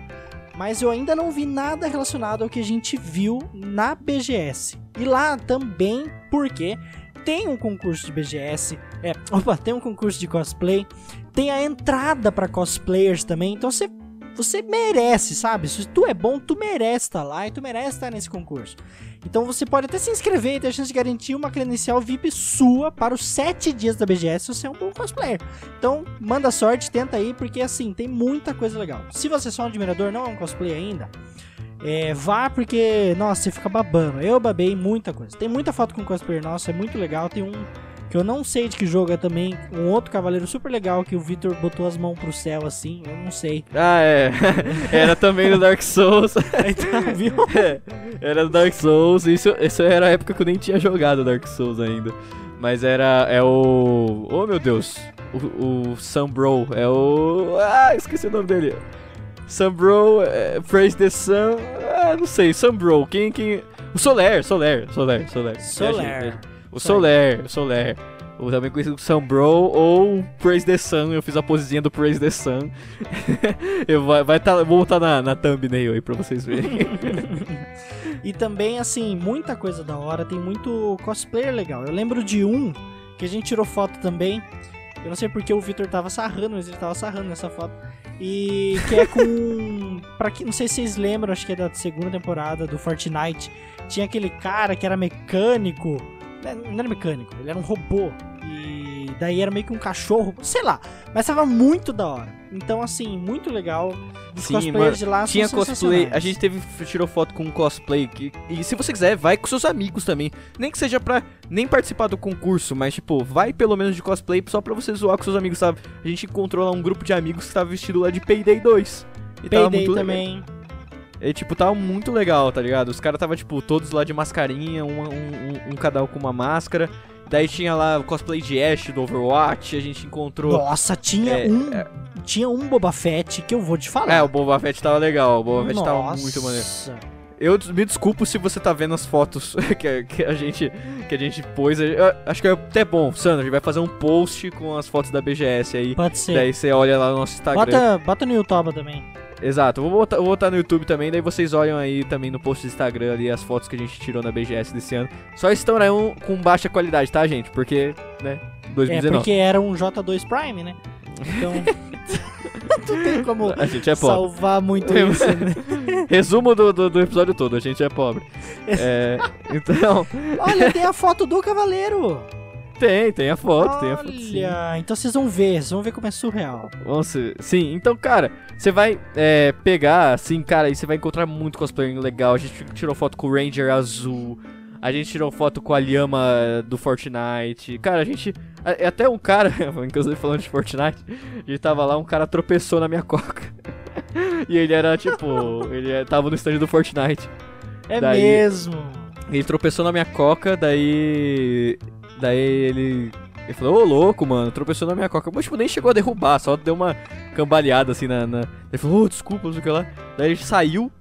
Mas eu ainda não vi nada relacionado ao que a gente viu na BGS. E lá também, porque tem um concurso de BGS, é, opa, tem um concurso de cosplay, tem a entrada pra cosplayers também, então você você merece, sabe? Se tu é bom, tu merece estar lá e tu merece estar nesse concurso. Então você pode até se inscrever e ter a chance de garantir uma credencial VIP sua para os 7 dias da BGS se você é um bom cosplayer. Então, manda sorte, tenta aí, porque assim, tem muita coisa legal. Se você é só um admirador, não é um cosplay ainda, é, vá porque, nossa, você fica babando. Eu babei muita coisa. Tem muita foto com cosplayer nosso, é muito legal. Tem um que eu não sei de que jogo é também, um outro cavaleiro super legal que o Victor botou as mãos pro céu assim, eu não sei. Ah, é. Era também do Dark Souls. Então, viu? É, era do Dark Souls. Isso, isso era a época que eu nem tinha jogado Dark Souls ainda. Mas era. É o. Oh meu Deus. O, o Sam Bro. É o. Ah, esqueci o nome dele. Sam Bro. É, Praise the Sun. Ah, não sei. Sam Bro. Quem. quem... O Soler, Soler, Soler, Soler. Soler. O Soler, o Soler. O também conhecido como Sam Bro ou Praise the Sun. Eu fiz a posezinha do Praise the Sun. eu vai, vai tá, vou botar na, na thumbnail aí pra vocês verem. E também, assim, muita coisa da hora, tem muito cosplayer legal. Eu lembro de um que a gente tirou foto também. Eu não sei porque o Victor tava sarrando, mas ele tava sarrando nessa foto. E que é com. pra que, não sei se vocês lembram, acho que é da segunda temporada do Fortnite. Tinha aquele cara que era mecânico. Não era mecânico, ele era um robô. E daí era meio que um cachorro, sei lá. Mas tava muito da hora. Então, assim, muito legal. Os Sim, cosplayers mano, de lá Tinha cosplay, a gente teve tirou foto com um cosplay que, e se você quiser, vai com seus amigos também. Nem que seja pra nem participar do concurso, mas tipo, vai pelo menos de cosplay só pra você zoar com seus amigos, sabe? A gente encontrou lá um grupo de amigos que tava vestido lá de Payday 2. E tava Payday muito legal. E tipo, tava muito legal, tá ligado? Os caras tava tipo todos lá de mascarinha, um, um, um- cada um com uma máscara. Daí tinha lá o cosplay de Ash do Overwatch, a gente encontrou Nossa, tinha É, um. Tinha um Boba Fett que eu vou te falar. É, o Boba Fett tava legal, o Boba Fett tava Nossa. muito maneiro. Eu me desculpo se você tá vendo as fotos que, a- que a gente que a gente pôs. Eu acho que é até bom, Sandra, a gente vai fazer um post com as fotos da BGS aí. Pode ser. Daí você olha lá no nosso Instagram. Bota, bota no YouTube também. Exato, vou botar, vou botar no YouTube também, daí vocês olham aí também no post do Instagram ali as fotos que a gente tirou na BGS desse ano. Só estão com baixa qualidade, tá, gente? Porque, né, É, 2019. porque era um J2 Prime, né? Então. Não tem como A gente é pobre. salvar muito isso, né? Resumo do, do, do episódio todo, a gente é pobre. É, então, Olha, tem a foto do cavaleiro. Tem, tem a foto, tem a foto. Olha, então vocês vão ver, vocês vão ver como é surreal. Nossa, sim, então, cara, você vai é, pegar, assim, cara, e você vai encontrar muito cosplay legal. A gente tirou foto com o Ranger azul, a gente tirou foto com a Lhama do Fortnite. Cara, a gente. a- Até um cara, inclusive falando de Fortnite, a gente tava lá, um cara tropeçou na minha coca. e ele era tipo. Ele é- tava no stand do Fortnite. É Daí- mesmo. Ele tropeçou na minha coca, daí. Daí ele. Ele falou, ô louco, mano, tropeçou na minha coca. Mas, tipo, nem chegou a derrubar, só deu uma cambaleada assim na. na... Ele falou, ô, desculpa, não sei o que lá. Daí ele saiu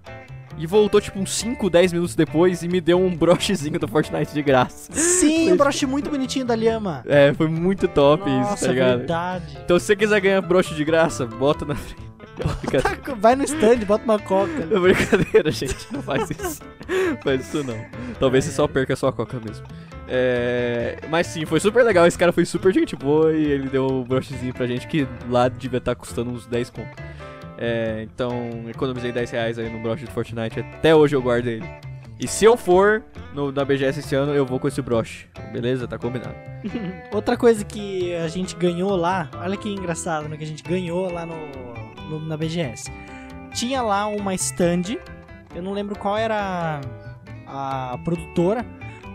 e voltou, tipo, uns 5, 10 minutos depois e me deu um brochezinho do Fortnite de graça. Sim, um broche muito bonitinho da Lhama. É, foi muito top Nossa, isso, tá ligado? verdade. Então, se você quiser ganhar broche de graça, bota na frente. Tá, vai no stand, bota uma coca. É brincadeira, gente. Não faz isso. faz isso não. Talvez você só perca a sua coca mesmo. É... Mas sim, foi super legal. Esse cara foi super gente boa e ele deu o brochezinho pra gente que lá devia estar custando uns 10 conto. É, então, economizei 10 reais aí no broche do Fortnite. Até hoje eu guardo ele. E se eu for no, na BGS esse ano, eu vou com esse broche. Beleza? Tá combinado. Outra coisa que a gente ganhou lá, olha que engraçado, né? Que a gente ganhou lá no, no- na BGS. Tinha lá uma stand, eu não lembro qual era a, a produtora,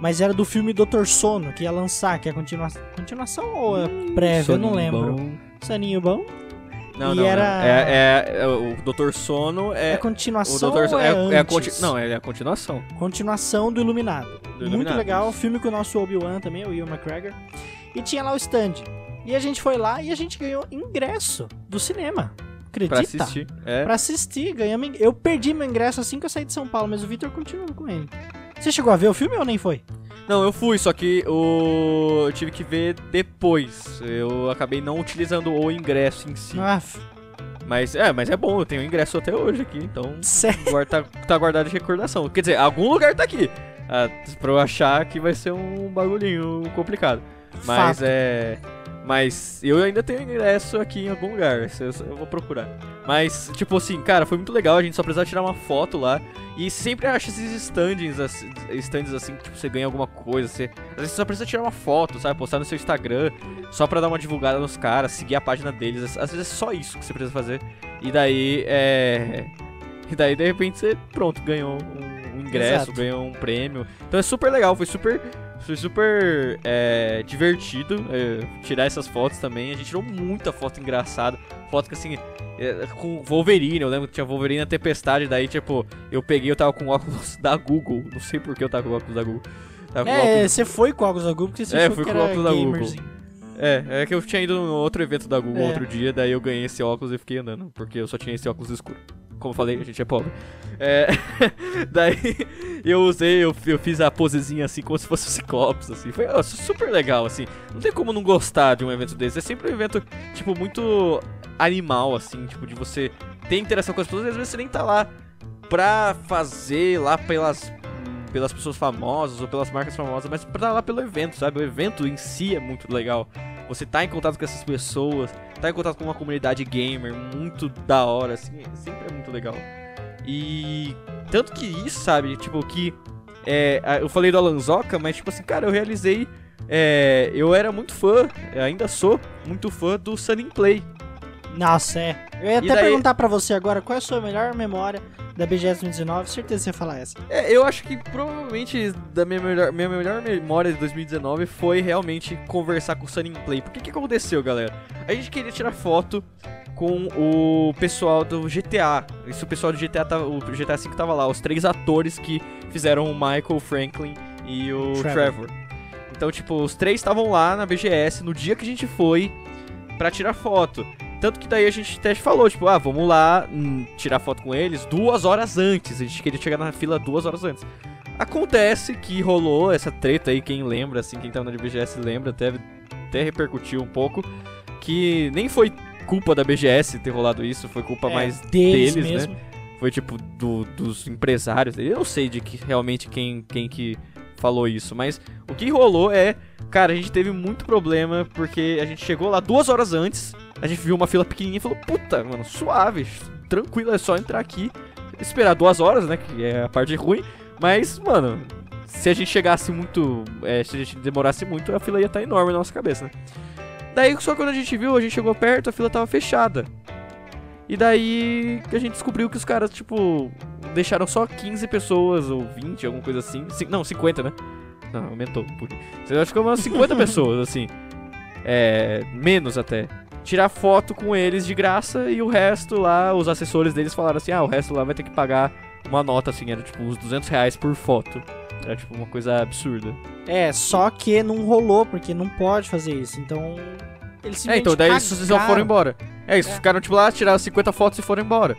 mas era do filme Doutor Sono, que ia lançar, que é a continua, continuação ou é prévia, eu não lembro. bom. Soninho bom? Não, E não, era- não. É, é- é o Dr. Sono É, é. o continuação ou é, é, é conti- Não, é a continuação. Continuação do Iluminado. Do Muito Iluminado, legal, isso. filme com o nosso Obi-Wan também, o Ian McGregor. E tinha lá o stand. E a gente foi lá e a gente ganhou ingresso do cinema. Acredita? Pra assistir. É. Pra assistir, ganhamos. Eu perdi meu ingresso assim que eu saí de São Paulo, mas o Victor continuou com ele. Você chegou a ver o filme ou nem foi? Não, eu fui, só que o... eu tive que ver depois. Eu acabei não utilizando o ingresso em si. Ah, f- Mas é, mas é bom, eu tenho ingresso até hoje aqui, então sério. guarda, tá, tá guardado de recordação. Quer dizer, algum lugar tá aqui. Ah, pra eu achar que vai ser um bagulhinho complicado. Mas Fato. é. Mas eu ainda tenho ingresso aqui em algum lugar. Eu, vou procurar. Mas, tipo assim, cara, foi muito legal. A gente só precisava tirar uma foto lá. E sempre acha esses stands, assim, stands assim, que tipo, você ganha alguma coisa. Você, às vezes você só precisa tirar uma foto, sabe? Postar no seu Instagram. Só pra dar uma divulgada nos caras, seguir a página deles. Às vezes é só isso que você precisa fazer. E daí, é. E daí, de repente, você, pronto, ganhou um, um ingresso, Exato. ganhou um prêmio. Então é super legal, foi super. Foi super é, divertido é, tirar essas fotos também. A gente tirou muita foto engraçada. Foto que assim. é, com Wolverine, eu lembro que tinha Wolverine na tempestade. Daí, tipo, eu peguei, eu tava com óculos da Google. Não sei por que eu tava com óculos da Google. Tava É, óculos você foi com óculos da Google porque você É, achou fui que com óculos da Google. É, é que eu tinha ido no outro evento da Google É. outro dia, daí eu ganhei esse óculos e fiquei andando, porque eu só tinha esse óculos escuro. Como eu falei, a gente é pobre. É, daí eu usei, eu, eu fiz a posezinha assim, como se fosse o Ciclopes, assim. Foi ó, super legal, assim. Não tem como não gostar de um evento desse. É sempre um evento, tipo, muito animal, assim, tipo, de você ter interação com as pessoas e às vezes você nem tá lá pra fazer lá pelas pelas pessoas famosas ou pelas marcas famosas, mas pra lá pelo evento, sabe? O evento em si é muito legal. Você tá em contato com essas pessoas, tá em contato com uma comunidade gamer muito da hora, assim, sempre é muito legal. E tanto que isso, sabe? Tipo, que é, eu falei do Alanzoca, mas tipo assim, cara, eu realizei. é, eu era muito fã, ainda sou muito fã do Sunny Play. Nossa, é. Eu ia E até daí- perguntar pra você agora qual é a sua melhor memória da BGS 2019. Certeza que você ia falar essa. É, eu acho que provavelmente da minha melhor, minha melhor memória de 2019 foi realmente conversar com o Sunny Play. Por que que aconteceu, galera? A gente queria tirar foto com o pessoal do GTA. Isso o pessoal do GTA o GTA V tava lá, os três atores que fizeram o Michael o Franklin e o Trevor. Trevor. Então, tipo, os três estavam lá na BGS no dia que a gente foi pra tirar foto. Tanto que daí a gente até falou, tipo, ah, vamos lá hum, tirar foto com eles duas horas antes. A gente queria chegar na fila duas horas antes. Acontece que rolou essa treta aí, quem lembra, assim, quem tava na BGS lembra, até, até repercutiu um pouco. Que nem foi culpa da BGS ter rolado isso, foi culpa É, mais deles, deles, né? mesmo. Foi tipo do- dos empresários. Eu não sei de que realmente quem, quem que falou isso, mas o que rolou é, cara, a gente teve muito problema porque a gente chegou lá duas horas antes A gente viu uma fila pequenininha e falou, puta, mano, suave, tranquilo, é só entrar aqui, esperar duas horas, né, que é a parte ruim. Mas, mano, se a gente chegasse muito, é, se a gente demorasse muito, a fila ia estar enorme na nossa cabeça, né. Daí, só quando a gente viu, a gente chegou perto, a fila tava fechada. E daí que a gente descobriu que os caras, tipo, deixaram só 15 pessoas, ou 20, alguma coisa assim. Cin- não, 50, né? Não, aumentou. Você acha que umas 50 pessoas, assim. É. Menos até. Tirar foto com eles de graça e o resto lá, os assessores deles falaram assim: ah, o resto lá vai ter que pagar uma nota, assim, era tipo uns 200 reais por foto. Era tipo uma coisa absurda. É, só que não rolou, porque não pode fazer isso. Então, eles É, então daí eles só foram embora. É, eles É. ficaram tipo lá, tiraram 50 fotos e foram embora.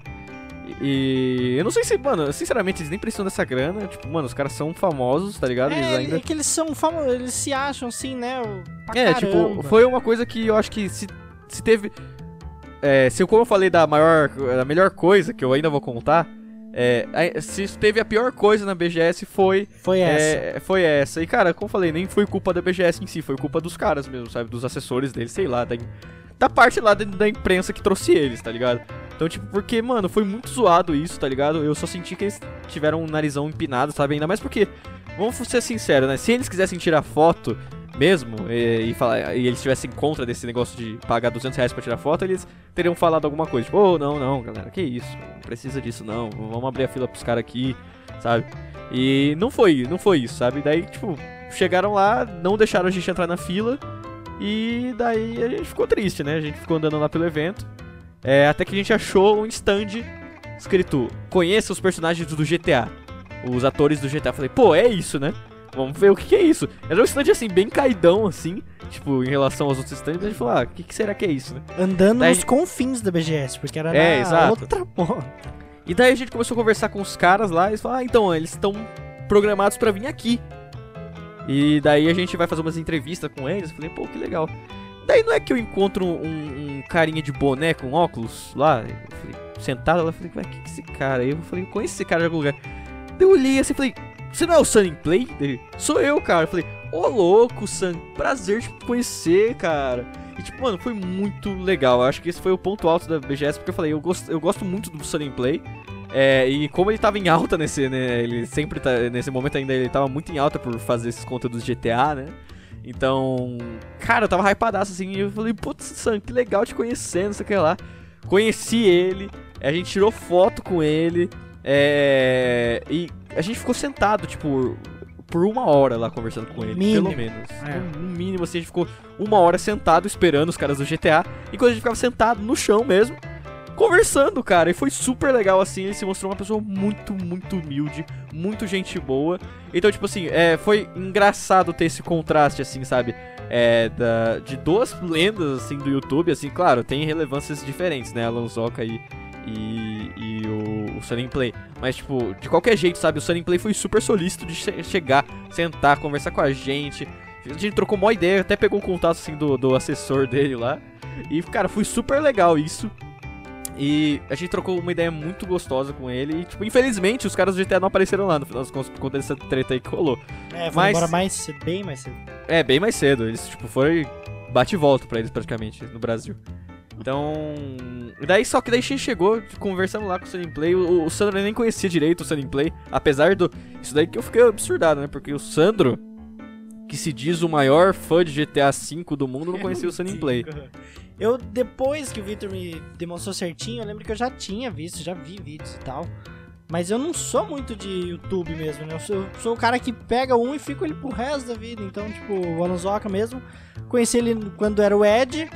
E, e eu não sei se, mano, sinceramente, eles nem precisam dessa grana. Tipo, mano, os caras são famosos, tá ligado? Eles É, ainda. é que eles são famosos, eles se acham assim, né? pra É, caramba. tipo, foi uma coisa que eu acho que se, se teve. É, se como eu falei da maior. da melhor coisa que eu ainda vou contar. É, a- se teve a pior coisa na BGS foi Foi essa. É, foi essa. E, cara, como eu falei, nem foi culpa da BGS em si, foi culpa dos caras mesmo, sabe? Dos assessores deles, sei lá, da, da parte lá da, da imprensa que trouxe eles, tá ligado? Então, tipo, porque, mano, foi muito zoado isso, tá ligado? Eu só senti que eles tiveram um narizão empinado, sabe? Ainda mais porque, vamos ser sinceros, né? Se eles quisessem tirar foto mesmo e, e, falar, e eles estivessem contra desse negócio de pagar 200 reais pra tirar foto, eles teriam falado alguma coisa. Tipo, oh, não, não, galera, que isso, não precisa disso não, vamos abrir a fila pros caras aqui, sabe? E não foi, não foi isso, sabe? Daí, tipo, chegaram lá, não deixaram a gente entrar na fila. E daí a gente ficou triste, né? A gente ficou andando lá pelo evento. É, até que a gente achou um stand escrito: Conheça os personagens do GTA. Os atores do GTA. Falei, pô, é isso, né? Vamos ver o que, que é isso. Era um stand assim, bem caidão, assim. Tipo, em relação aos outros stands. A gente falou, ah, o que, que será que é isso, né? Andando daí- nos confins da BGS, porque era É, outra. E daí a gente começou a conversar com os caras lá, e eles falaram, ah, então, eles estão programados pra vir aqui. E daí a gente vai fazer umas entrevistas com eles, eu falei, pô, que legal. Daí não é que eu encontro um, um carinha de boné com óculos lá, eu falei, sentado lá, eu falei, ué, que que é esse cara? Aí eu falei, conheço esse cara de algum lugar. Daí eu olhei assim e falei, você não é o Sunny Play? Ele, sou eu, cara. Eu falei, ô louco, Sun, prazer te conhecer, cara. E tipo, mano, foi muito legal. Eu acho que esse foi o ponto alto da BGS, porque eu falei, eu gosto, eu gosto muito do Sunny Play. É, e como ele tava em alta nesse, né, ele sempre tá, nesse momento ainda ele tava muito em alta por fazer esses conteúdos GTA, né? Então, cara, eu tava hypadaço assim, e eu falei, putz, Sam, que legal te conhecer, não sei o que lá. Conheci ele, a gente tirou foto com ele, é, e a gente ficou sentado, tipo, por uma hora lá conversando com ele, Mínimo. pelo menos. É. No mínimo, assim, a gente ficou uma hora sentado esperando os caras do GTA, enquanto a gente ficava sentado no chão mesmo, conversando, cara. E foi super legal, assim. Ele se mostrou uma pessoa muito, muito humilde, muito gente boa. Então, tipo assim, é, foi engraçado ter esse contraste, assim, sabe? É, da, de duas lendas, assim, do YouTube, assim, claro, tem relevâncias diferentes, né? Alan Zoka e, e, e o, o Sunny Play. Mas, tipo, de qualquer jeito, sabe? O Sunny Play foi super solícito de che- chegar, sentar, conversar com a gente. A gente trocou uma ideia, até pegou o contato, assim, do, do assessor dele lá. E, cara, foi super legal isso. E a gente trocou uma ideia muito gostosa com ele. E, tipo, infelizmente, os caras do GTA não apareceram lá no final das contas por conta dessa treta aí que rolou. É, foi Mas- embora mais cedo, bem mais cedo. É, bem mais cedo. Eles, tipo, foi bate e volta pra eles praticamente no Brasil. Então. Daí só que daí a gente chegou, conversamos lá com o Sunny Play. O, o Sandro nem conhecia direito o Sunny Play. Apesar do. Isso daí que eu fiquei absurdado, né? Porque o Sandro, que se diz o maior fã de GTA V do mundo, não conhecia o Sunny Play. Eu, depois que o Victor me demonstrou certinho, eu lembro que eu já tinha visto, já vi vídeos e tal. Mas eu não sou muito de YouTube mesmo, né? Eu sou, sou o cara que pega um e fica ele pro resto da vida. Então, tipo, o Alonsoca mesmo. Conheci ele quando era o Ed,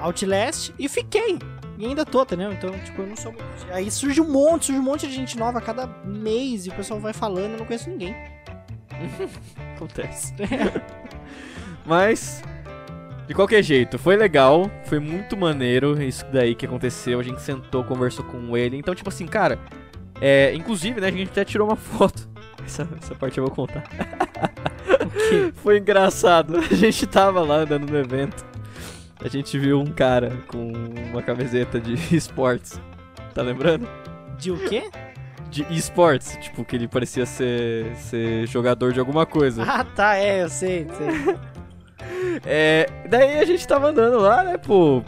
Outlast, e fiquei. E ainda tô, entendeu? Então, tipo, eu não sou muito. Aí surge um monte, surge um monte de gente nova a cada mês e o pessoal vai falando, eu não conheço ninguém. Acontece. Mas, de qualquer jeito, foi legal, foi muito maneiro isso daí que aconteceu. A gente sentou, conversou com ele. Então, tipo assim, cara, é, inclusive, né, a gente até tirou uma foto. Essa, essa parte eu vou contar. foi engraçado. A gente tava lá andando no evento. A gente viu um cara com uma camiseta de esportes. Tá lembrando? De o quê? De esportes. Tipo, que ele parecia ser, ser jogador de alguma coisa. Ah, tá, é, eu sei, sei. É, daí a gente tava andando lá, né, pô,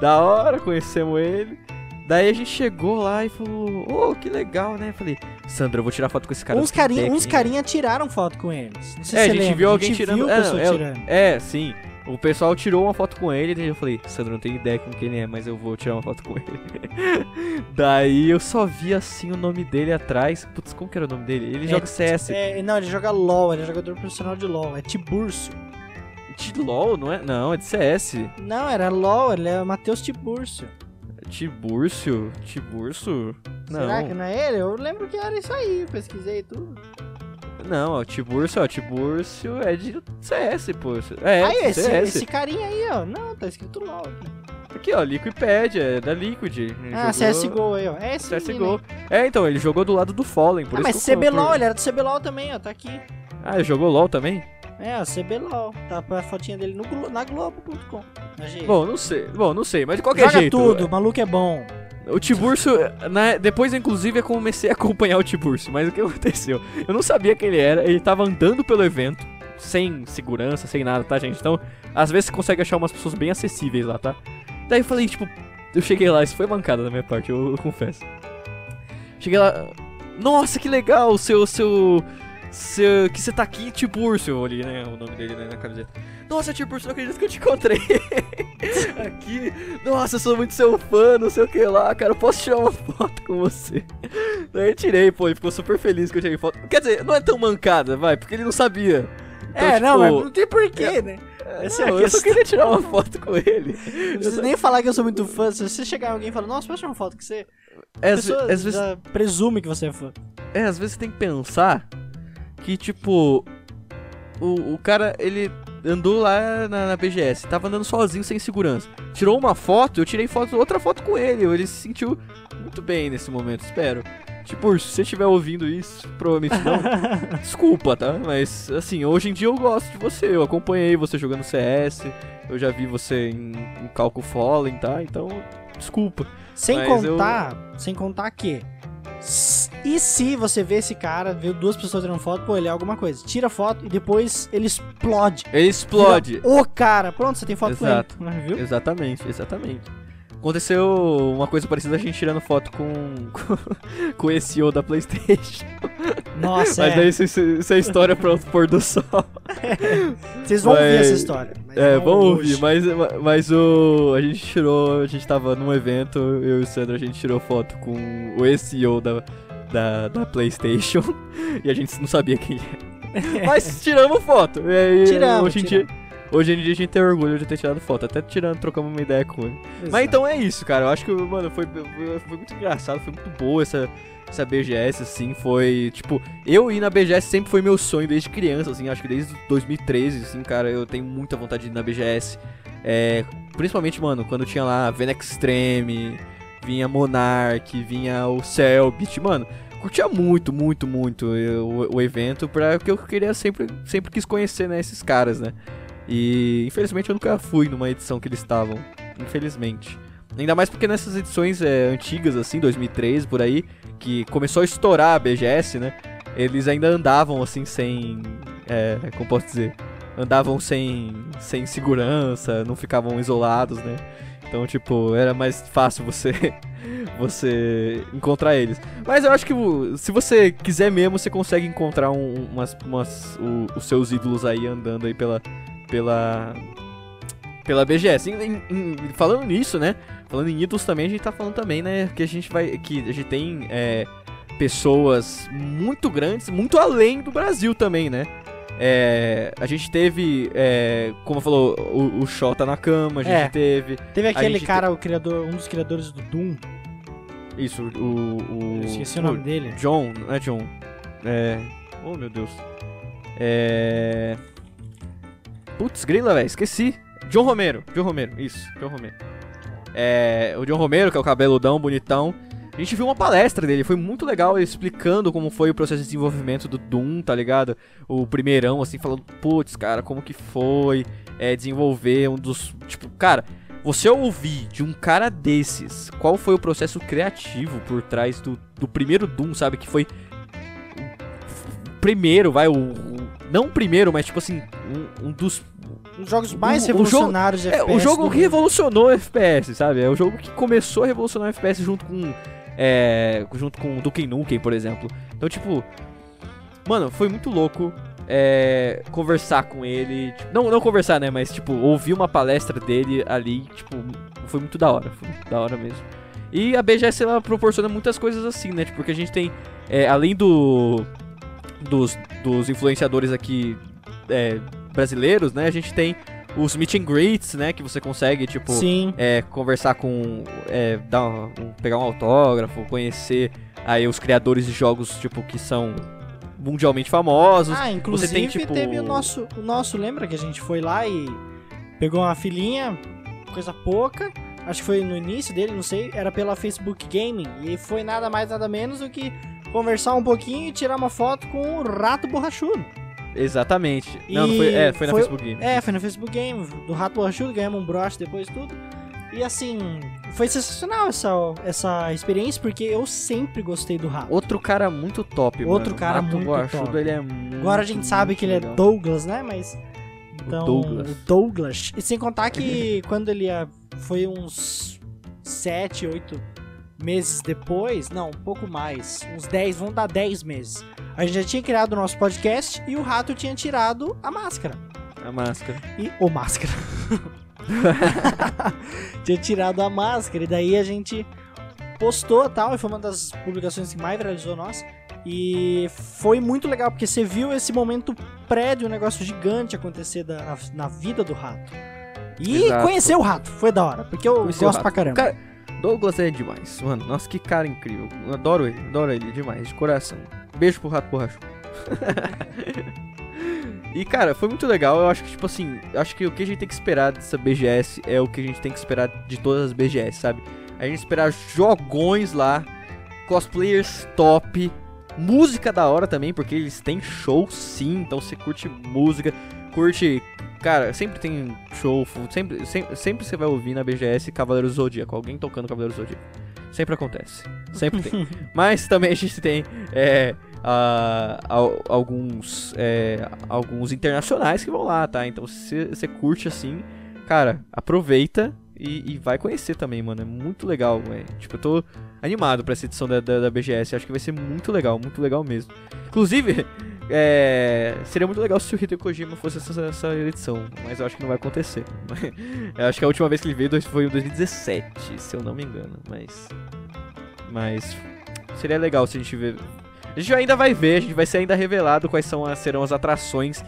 Da hora, conhecemos ele. Daí a gente chegou lá e falou, ô, que legal, né? Falei, Sandra, eu vou tirar foto com esse cara. uns não tem carinha, ideia uns quem é." carinha tiraram foto com eles. Não sei É, se a gente lembra, viu alguém tirando- Viu é, é, tirando. É, sim. O pessoal tirou uma foto com ele e eu falei, Sandra, não tenho ideia com quem ele é, mas eu vou tirar uma foto com ele. Daí eu só vi assim o nome dele atrás. Putz, como que era o nome dele? Ele É, joga CS. É, não, ele joga LOL, ele é jogador profissional de LOL. É Tiburcio. De LOL, não é? Não, é de CS. Não, era LOL, ele é Matheus Tiburcio. Tiburcio? Tiburcio? Será que Não. não é ele? Eu lembro que era isso aí, pesquisei tudo. Não, ó, Tiburcio, ó, Tiburcio é de CS, pô. É, aí, esse, CS. esse carinha aí, ó. Não, tá escrito LOL aqui. Aqui, ó, Liquipédia, é da Liquid. Ele Ah, jogou- CSGO aí, ó. É esse CSGO. É, então, ele jogou do lado do Fallen, por. Ah, isso mas que CBLOL, por- ele era do CBLOL também, ó. Tá aqui. Ah, ele jogou LOL também? É, CBLOL. Tá a fotinha dele no, na Globo.com. Bom, não sei. Bom, não sei, mas de qualquer Joga jeito. tudo, o maluco é bom. O Tiburcio, né, depois inclusive eu comecei a acompanhar o Tiburcio, mas o que aconteceu? Eu não sabia quem ele era, ele tava andando pelo evento, sem segurança, sem nada, tá, gente? Então, às vezes você consegue achar umas pessoas bem acessíveis lá, tá? Daí eu falei, tipo, eu cheguei lá, isso foi mancada da minha parte, eu, eu confesso. Cheguei lá, nossa, que legal, seu, seu, seu, que você tá aqui, Tiburcio, eu olhei, né, o nome dele né, na camiseta. Nossa, Tiburcio, não acredito que eu te encontrei aqui. Nossa, eu sou muito seu fã, não sei o que lá, cara, eu posso tirar uma foto com você? Daí eu tirei, pô, ele ficou super feliz que eu tirei foto. Quer dizer, não é tão mancada, vai, porque ele não sabia. Então, é, não, tipo, mas não tem porquê, né? Essa é não, eu só queria tirar uma foto com ele. Não precisa nem falar que eu sou muito fã. Se você chegar em alguém e falar, nossa, posso tirar uma foto com você? É, às, vezes, presume que você é fã. é, às vezes você tem que pensar que, tipo, o, o cara, ele andou lá na, na BGS, tava andando sozinho, sem segurança. Tirou uma foto, eu tirei foto, outra foto com ele. Ele se sentiu muito bem nesse momento, espero. Tipo, se você estiver ouvindo isso, provavelmente não. Desculpa, tá? Mas, assim, hoje em dia eu gosto de você. Eu acompanhei você jogando CS. Eu já vi você em, em Calco Fallen, tá? Então, desculpa. Sem Mas eu- contar, sem contar que. E se você vê esse cara, vê duas pessoas tirando foto, pô, ele é alguma coisa. Tira foto e depois ele explode. Ele explode. O cara, pronto, você tem foto Exato. com ele. Viu? Exatamente, exatamente. Aconteceu uma coisa parecida a gente tirando foto com, com, com esse CEO da Playstation. Nossa, Mas é. daí isso, isso- isso é história para o pôr do sol. Vocês vão ouvir mas- essa história. É, vamos hoje. ouvir, mas, mas o. A gente tirou. A gente tava num evento, eu e o Sandro, a gente tirou foto com o CEO da, da, da Playstation. E a gente não sabia quem era. Mas tiramos foto. E aí, Tiramos, hoje em tiramos. dia. Hoje em dia a gente tem orgulho de ter tirado foto, até tirando, trocamos uma ideia com ele. Mas Exato. então é isso, cara. Eu acho que, mano, foi, foi, muito engraçado, foi muito boa essa, essa BGS, assim. Foi, tipo, eu ir na BGS sempre foi meu sonho desde criança, assim. Acho que desde 2013, assim, cara, eu tenho muita vontade de ir na BGS. É, principalmente, mano, quando tinha lá Vena Extreme, vinha Monarch, vinha o Cellbit, mano. Curtia muito, muito, muito o, o evento, pra, porque eu queria sempre, sempre quis conhecer, né, esses caras, né. E infelizmente eu nunca fui numa edição que eles estavam. Infelizmente. Ainda mais porque nessas edições é, antigas, assim, 2013, por aí, que começou a estourar a BGS, né? Eles ainda andavam assim sem. É, como posso dizer? Andavam sem, sem segurança, não ficavam isolados, né? Então, tipo, era mais fácil você você encontrar eles. Mas eu acho que se você quiser mesmo, você consegue encontrar um- umas, umas, o- os seus ídolos aí andando aí pela, pela pela BGS. Em- em- falando nisso, né? Falando em ídolos também, a gente tá falando também, né? Que a gente vai. Que a gente tem é, pessoas muito grandes, muito além do Brasil também, né? É, a gente teve, é, como falou, o, o Xota na cama, a gente É. teve. Teve aquele cara, o criador, um dos criadores do Doom. Isso, o. o Eu esqueci o nome dele. John, não é John. É. Oh meu Deus. É. Putz, grila, velho, esqueci. John Romero, John Romero, isso, John Romero. É. O John Romero, que é o cabeludão, bonitão. A gente viu uma palestra dele, foi muito legal ele explicando como foi o processo de desenvolvimento do Doom, tá ligado? O primeirão, assim, falando, putz, cara, como que foi é, desenvolver um dos. Tipo, cara, você ouvir de um cara desses qual foi o processo criativo por trás do, do primeiro Doom, sabe? Que foi. primeiro, vai, o. não o primeiro, mas tipo assim, um, um dos Os jogos mais o jogo- revolucionários de É, FPS. o jogo que revolucionou o FPS, sabe? É o jogo que começou a revolucionar o FPS junto com. É, junto com Duke Nukem, por exemplo. Então, tipo. Mano, foi muito louco é, conversar com ele. tipo, não, não conversar, né? Mas, tipo, ouvir uma palestra dele ali. Tipo, foi muito da hora. Foi muito da hora mesmo. E a BGS ela proporciona muitas coisas assim, né? Tipo, porque a gente tem. é, além do. Dos, dos influenciadores aqui é, brasileiros, né? A gente tem os meet and greets, né? Que você consegue, tipo, é, conversar com. É, dar um- pegar um autógrafo, conhecer aí os criadores de jogos, tipo, que são mundialmente famosos. Ah, inclusive tem, tipo- teve o nosso, o nosso, lembra que a gente foi lá e pegou uma filinha, coisa pouca, acho que foi no início dele, não sei, era pela Facebook Gaming, e foi nada mais nada menos do que conversar um pouquinho e tirar uma foto com o Rato Borrachudo. Exatamente. Não, não E foi, é, foi na foi- Facebook Game. É, foi no Facebook Game, do Rato Borrachudo, ganhamos um broche depois tudo. E assim, foi sensacional essa, essa experiência, porque eu sempre gostei do Rato. Outro cara muito top, mano. Outro cara Mato muito Borrachudo, top. ele é muito, Agora a gente sabe que ele é legal. Douglas, né? Mas. Então, Douglas. o Douglas. E sem contar que quando ele foi uns 7, 8 meses depois, não, um pouco mais, uns 10, vão dar 10 meses. A gente já tinha criado o nosso podcast e o rato tinha tirado a máscara. A máscara. E o máscara. tinha tirado a máscara e daí a gente postou tal, e foi uma das publicações que mais viralizou nossa. E foi muito legal, porque você viu esse momento prévio, um negócio gigante acontecer da- na, na vida do rato. E Exato. conhecer o rato, foi da hora, porque eu gosto pra caramba. Cara, Douglas é demais, mano. Nossa, que cara incrível. Adoro ele, adoro ele demais, de coração. Beijo pro Rato Borrachudo. e, cara, foi muito legal. Eu acho que, tipo assim, acho que o que a gente tem que esperar dessa BGS é o que a gente tem que esperar de todas as BGS, sabe? A gente esperar jogões lá, cosplayers top, música da hora também, porque eles têm show sim, então você curte música, curte. Cara, sempre tem show, sempre, sempre, sempre você vai ouvir na BGS Cavaleiro Zodíaco, alguém tocando Cavaleiro Zodíaco. Sempre acontece, sempre tem. Mas também a gente tem é, a- al- alguns, é, alguns internacionais que vão lá, tá? Então se você curte assim, cara, aproveita e, e vai conhecer também, mano. É muito legal, velho. Tipo, eu tô animado pra essa edição da, da, da BGS. Acho que vai ser muito legal, muito legal mesmo. Inclusive, é, seria muito legal se o Hideo Kojima fosse essa, essa edição, mas eu acho que não vai acontecer. eu acho que a última vez que ele veio foi em 2017, se eu não me engano. Mas, mas seria legal se a gente ver. A gente ainda vai ver, a gente vai ser ainda revelado quais são as, serão as atrações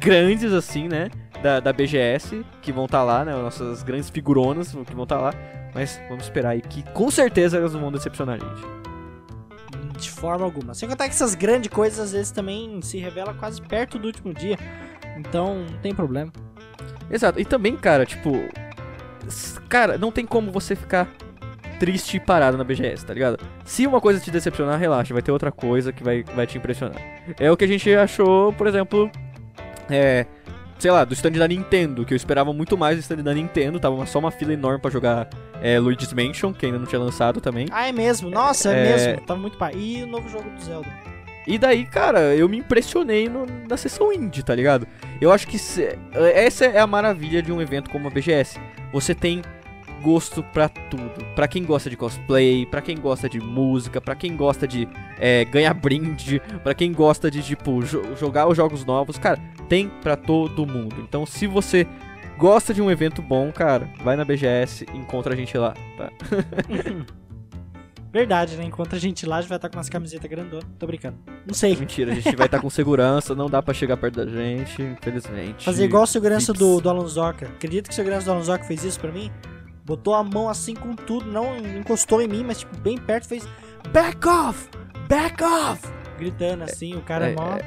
grandes assim, né? Da, da BGS, que vão estar lá, né? Nossas grandes figuronas que vão estar lá. Mas vamos esperar aí que com certeza elas não vão decepcionar a gente. De forma alguma. Sem contar que essas grandes coisas às vezes também se revela quase perto do último dia. Então, não tem problema. Exato. E também, cara, tipo. Cara, não tem como você ficar triste e parado na BGS, tá ligado? Se uma coisa te decepcionar, relaxa, vai ter outra coisa que vai, vai te impressionar. É o que a gente achou, por exemplo, é. Sei lá, do stand da Nintendo, que eu esperava muito mais do stand da Nintendo, tava só uma fila enorme pra jogar é, Luigi's Mansion, que ainda não tinha lançado também. Ah, é mesmo? Nossa, é, É. mesmo. Tava muito pá. E o novo jogo do Zelda. E daí, cara, eu me impressionei no- na sessão indie, tá ligado? Eu acho que se- essa é a maravilha de um evento como a BGS. Você tem gosto pra tudo. Pra quem gosta de cosplay, pra quem gosta de música, pra quem gosta de é, ganhar brinde, pra quem gosta de, tipo, jo- jogar os jogos novos. Cara, tem pra todo mundo. Então, se você gosta de um evento bom, cara, vai na BGS encontra a gente lá, tá? Verdade, né? Enquanto a gente lá, a gente vai estar com umas camisetas grandonas. Tô brincando. Não sei. Mentira, a gente vai estar com segurança, não dá pra chegar perto da gente, infelizmente. Fazer igual o segurança Vips. do, do Alonsoca. Acredita que o segurança do Alonsoca fez isso pra mim? Botou a mão assim com tudo, não encostou em mim, mas tipo, bem perto, fez Back off! Back off! Gritando assim, o cara é, É, mó.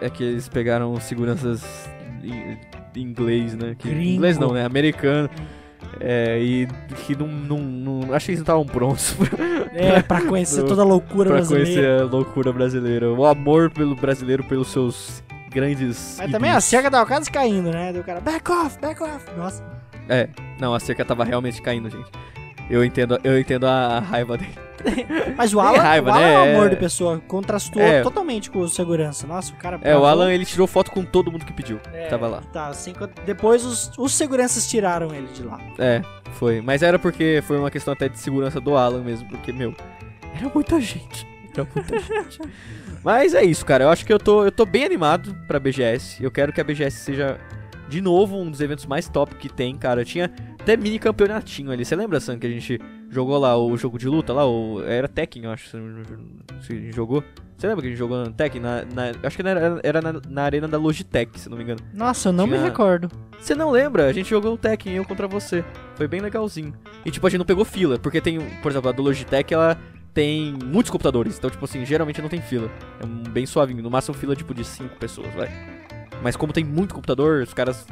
É que eles pegaram seguranças inglês, né? Que, Gringo. inglês não, né? Americano. É, e que não, não, não- Acho que eles não estavam prontos É, pra conhecer toda a loucura pra brasileira. conhecer a loucura brasileira. O amor pelo brasileiro pelos seus grandes. Mas também a cerca tava quase caindo, né? Daí o cara, back off, back off. Nossa. É, não, a cerca tava realmente caindo, gente. Eu entendo, eu entendo a raiva dele. Mas o Alan, raiva, o Alan né? é um amor É. de pessoa, contrastou É. totalmente com o segurança. Nossa, o cara É, o. Alan, ele tirou foto com todo mundo que pediu. É, Tava lá. Tá, assim, depois os, os seguranças tiraram ele de lá. É, foi. Mas era porque foi uma questão até de segurança do Alan mesmo, porque, meu, era muita gente. Era muita gente. Mas é isso, cara. Eu acho que eu tô, eu tô bem animado pra BGS. Eu quero que a BGS seja, de novo, um dos eventos mais top que tem, cara. Tinha até mini campeonatinho ali. Você lembra, Sam, que a gente jogou lá o jogo de luta lá? O, era Tekken, eu acho, se a gente jogou. Você lembra que a gente jogou no Tekken? Na, na- acho que era, era na, na arena da Logitech, se não me engano. Nossa, eu não me Tinha- recordo. Você não lembra? A gente jogou o Tekken, eu contra você. Foi bem legalzinho. E tipo, a gente não pegou fila, porque tem, por exemplo, a do Logitech, ela tem muitos computadores. Então, tipo assim, geralmente não tem fila. É bem suavinho. No máximo fila, tipo, de 5 pessoas, vai. Mas como tem muito computador, os caras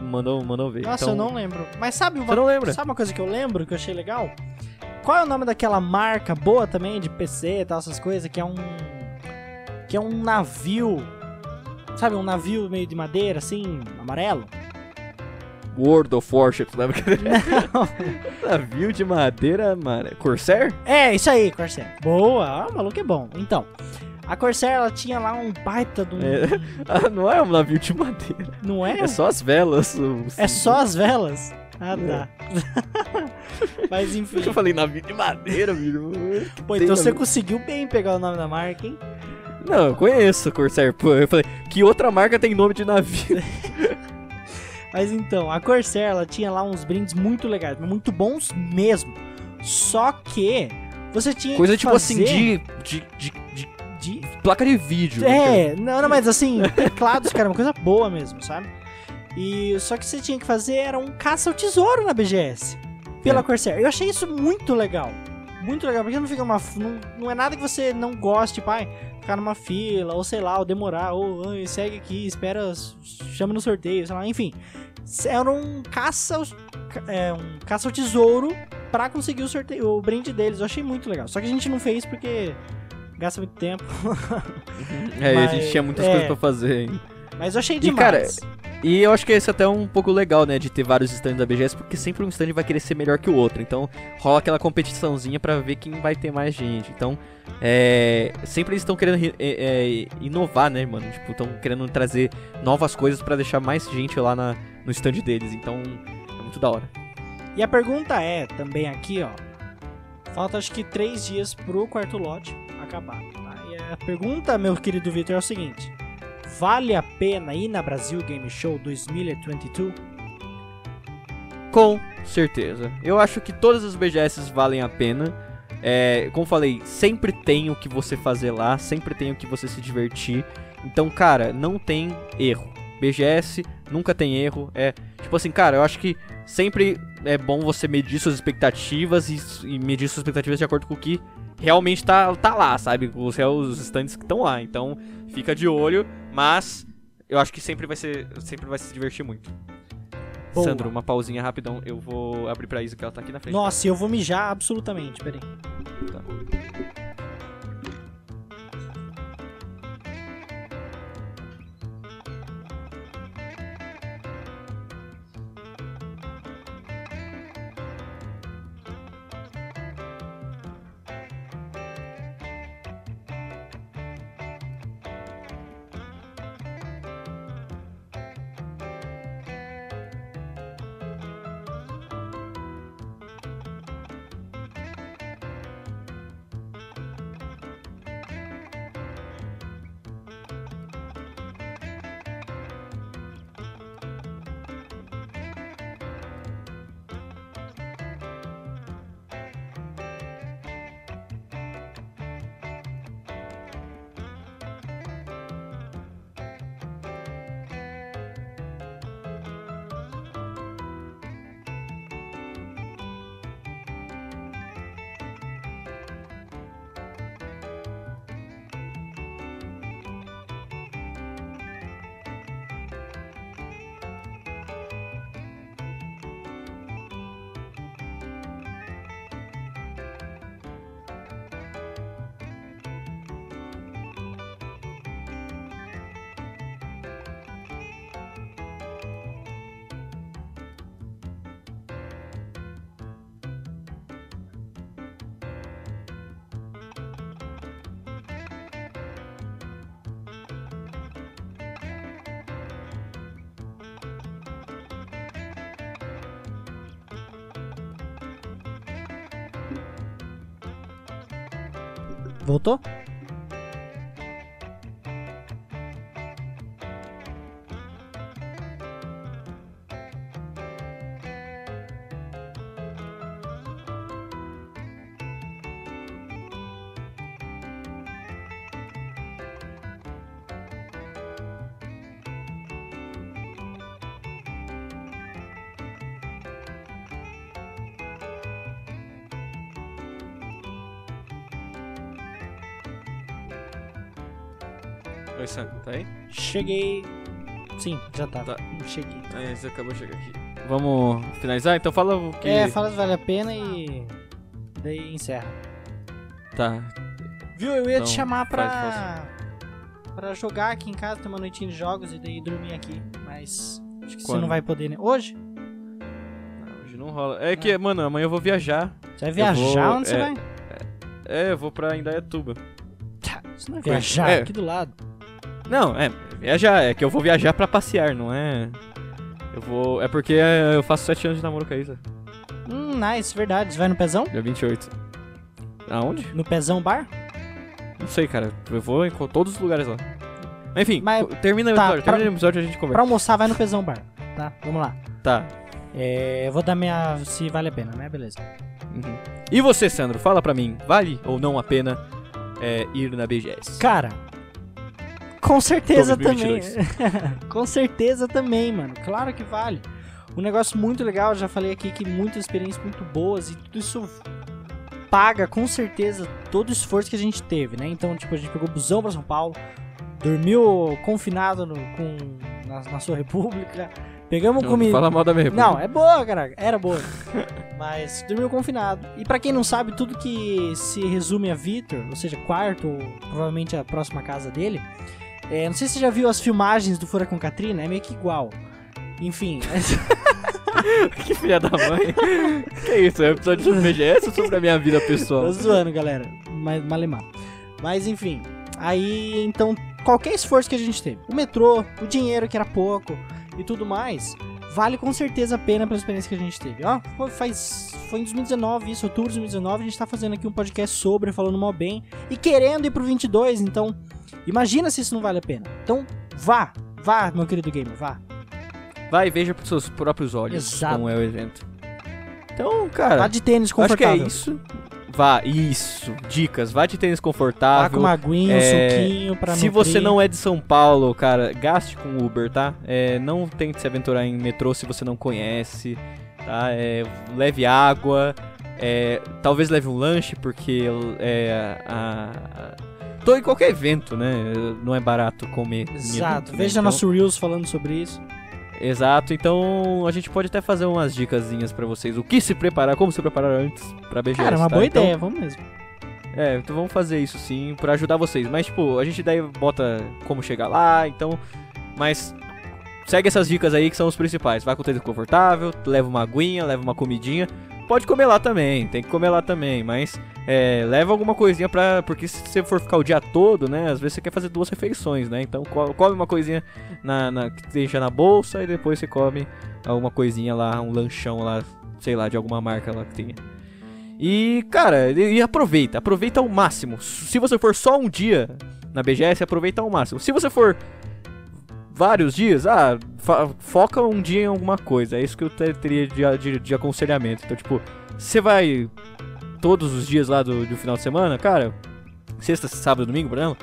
mandam, mandam ver. Nossa, então, eu não lembro. Mas sabe uma, Você não lembra? sabe uma coisa que eu lembro, que eu achei legal? Qual é o nome daquela marca boa também, de PC e tal, essas coisas, que é um... Que é um navio... Sabe, um navio meio de madeira, assim, amarelo? World of Warships, lembra? Navio de madeira, mano. Corsair? É, isso aí, Corsair. Boa, ah, o maluco é bom. Então, a Corsair, ela tinha lá um baita do... É. Ah, não é um navio de madeira. Não é? É só as velas. os- É só as velas? Ah, É. tá. Mas enfim. Eu falei navio de madeira, filho. Pô, então você navio. conseguiu bem pegar o nome da marca, hein? Não, eu conheço Corsair. Pô, eu falei, que outra marca tem nome de navio? Mas então, a Corsair, ela tinha lá uns brindes muito legais, muito bons mesmo. Só que você tinha Coisa tipo assim, fazer de, de, de, de de... placa de vídeo. né, É, não, não, mas assim, teclados, cara, uma coisa boa mesmo, sabe? E só que você tinha que fazer era um caça ao tesouro na BGS. Pela É. Corsair. Eu achei isso muito legal. Muito legal, porque não fica uma. Não, não é nada que você não goste, tipo, ai, ficar numa fila, ou sei lá, ou demorar, ou segue aqui, espera, chama no sorteio, sei lá, enfim. Era um caça é, um caça ao tesouro pra conseguir o sorteio, o brinde deles. Eu achei muito legal. Só que a gente não fez porque gasta muito tempo. É, a Mas, gente tinha muitas é. coisas pra fazer. hein. Mas eu achei E, demais. E eu acho que esse até é um pouco legal, né? De ter vários stands da BGS, porque sempre um stand vai querer ser melhor que o outro. Então rola aquela competiçãozinha pra ver quem vai ter mais gente. Então, é, sempre eles estão querendo é, é, inovar, né, mano? Tipo, estão querendo trazer novas coisas pra deixar mais gente lá na, no stand deles. Então, é muito da hora. E a pergunta é, também aqui, ó. Falta acho que três dias pro quarto lote acabar. Tá? E a pergunta, meu querido Victor, é o seguinte: Vale a pena ir na Brasil Game Show 2022? Com certeza. Eu acho que todas as BGS valem a pena. É, como falei, sempre tem o que você fazer lá, sempre tem o que você se divertir. Então, cara, não tem erro. BGS nunca tem erro. É tipo assim, cara, eu acho que sempre é bom você medir suas expectativas e, e medir suas expectativas de acordo com o que realmente tá, tá lá, sabe? Os, os stands que estão lá. Então, fica de olho, mas eu acho que sempre vai ser, sempre vai se divertir muito. Boa. Sandro, uma pausinha rapidão. Eu vou abrir pra Isa que ela tá aqui na frente. Nossa, eu vou mijar absolutamente, peraí. Voltou? Cheguei. Sim, já tá. Tá. Cheguei. Aí, você acabou de chegar aqui. Vamos finalizar? Então fala o que... É, fala se vale a pena e. Daí encerra. Tá. Viu? Eu ia Então, te chamar pra. pra jogar aqui em casa, ter uma noitinha de jogos e daí dormir aqui. Mas. Acho que você Quando? não vai poder, né? Hoje? Não, hoje não rola. É que, mano, amanhã eu vou viajar. Você vai viajar? vou- Onde você é. vai? É, eu vou pra Indaiatuba. Tá, Você não vai viajar É. aqui do lado. Não, é, viajar. É que eu vou viajar pra passear, não é... Eu vou... É porque é, eu faço 7 anos de namoro com a Isa. Hum, nice, verdade. Você vai no pezão? Dia 28. Aonde? No pezão bar? Não sei, cara. Eu vou em todos os lugares lá. Enfim, Mas- termina o tá, episódio. pra- Termina o episódio e a gente Pra conversa. almoçar, vai no pezão bar. Tá, vamos lá. Tá. É, eu vou dar minha. se vale a pena, né? Beleza. Uhum. E você, Sandro? Fala pra mim. Vale ou não a pena é, ir na BGS? Cara, com certeza 2022. também. com certeza também, mano. Claro que vale. Um negócio muito legal, já falei aqui que muitas experiências muito boas e tudo isso paga com certeza todo o esforço que a gente teve, né? Então, tipo, a gente pegou busão pra São Paulo, dormiu confinado no- com, na, na sua república, pegamos Não, comida. Fala mal da minha república. Não, é boa, cara. Era boa. Mas dormiu confinado. E pra quem não sabe, tudo que se resume a Victor, ou seja, quarto, ou provavelmente a próxima casa dele, é, não sei se você já viu as filmagens do Furacão Katrina, é meio que igual. Enfim, que filha da mãe. que isso? É um episódio sobre BGS ou sobre a minha vida pessoal? tô zoando, galera. Mas malemar. Mas enfim, aí então qualquer esforço que a gente teve, o metrô, o dinheiro que era pouco e tudo mais, vale com certeza a pena pela experiência que a gente teve. Ó, foi, faz, foi em 2019, isso, outubro de 2019, a gente tá fazendo aqui um podcast sobre, falando mal bem e querendo ir pro 22, então imagina se isso não vale a pena. Então vá, vá, meu querido gamer, vá. Vai e veja pros seus próprios olhos Exato. como é o evento. Então, cara, Vá de tênis acho que é confortável. isso. Vá, isso. Dicas. Vá de tênis Vá confortável. com uma aguinha, um É, suquinho pra Se nutrir. você não é de São Paulo, cara, gaste com Uber, tá? É, não tente se aventurar em metrô se você não conhece, tá? É, leve água, é, talvez leve um lanche, porque é, a, a- tô em qualquer evento, né? Não é barato comer. Exato, evento, né? veja Então- nosso Reels falando sobre isso. Exato, então a gente pode até fazer umas dicasinhas pra vocês. O que se preparar, como se preparar antes pra BGS. Cara, é uma tá? boa Então, ideia, vamos mesmo. É, então vamos fazer isso sim, pra ajudar vocês. Mas, tipo, a gente daí bota como chegar lá, então. Mas. Segue essas dicas aí que são os principais. Vai com o tênis confortável, leva uma aguinha, leva uma comidinha. Pode comer lá também, tem que comer lá também, mas é, leva alguma coisinha pra. Porque se você for ficar o dia todo, né? Às vezes você quer fazer duas refeições, né? Então co- come uma coisinha na, na- que deixa na bolsa e depois você come alguma coisinha lá, um lanchão lá, sei lá, de alguma marca lá que tenha. E, cara, e, aproveita, aproveita ao máximo. Se você for só um dia na BGS, aproveita ao máximo. Se você for vários dias, ah, foca um dia em alguma coisa. É isso que eu te- teria de, de, de aconselhamento. Então, tipo, você vai todos os dias lá do, do final de semana, cara, sexta, sábado, domingo, por exemplo,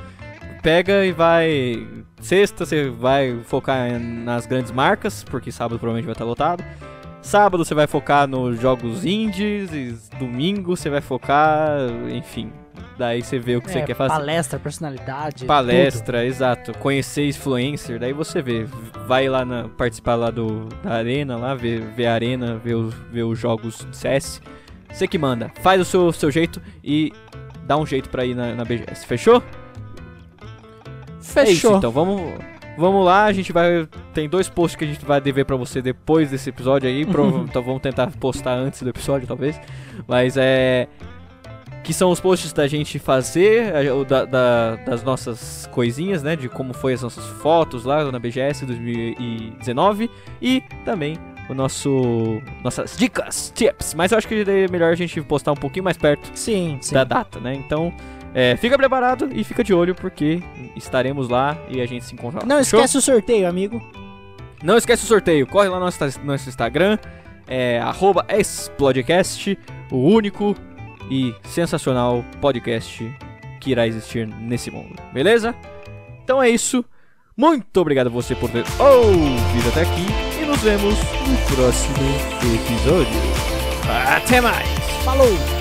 pega e vai. Sexta você vai focar nas grandes marcas, porque sábado provavelmente vai estar lotado. Sábado você vai focar nos jogos indies, e domingo você vai focar, enfim. Daí você vê o que você É, quer fazer. Palestra, personalidade. Palestra, exato. Conhecer influencer, daí você vê. Vai lá na, participar lá do, da arena, lá, ver, ver a arena, ver, os- ver os jogos de CS. Você que manda. Faz o seu, seu jeito e dá um jeito pra ir na, na BGS. Fechou? tudo. É isso, Fechou. então vamos, vamos lá, a gente vai. Tem dois posts que a gente vai dever pra você depois desse episódio aí. então vamos tentar postar antes do episódio, talvez. Mas é. Que são os posts da gente fazer, da- da- das nossas coisinhas, né? De como foi as nossas fotos lá na BGS 2019. E também o nosso. Nossas dicas, tips. Mas eu acho que é melhor a gente postar um pouquinho mais perto Sim, sim. da data, né? Então, É, fica preparado e fica de olho porque estaremos lá e a gente se encontra lá. Não Fechou? esquece o sorteio, amigo. Não esquece o sorteio. Corre lá no nosso, nosso Instagram. É arroba Explodecast, o único e sensacional podcast que irá existir nesse mundo. Beleza? Então é isso. Muito obrigado a você por ter ouvido até aqui nos vemos no próximo episódio. Até mais! Falou!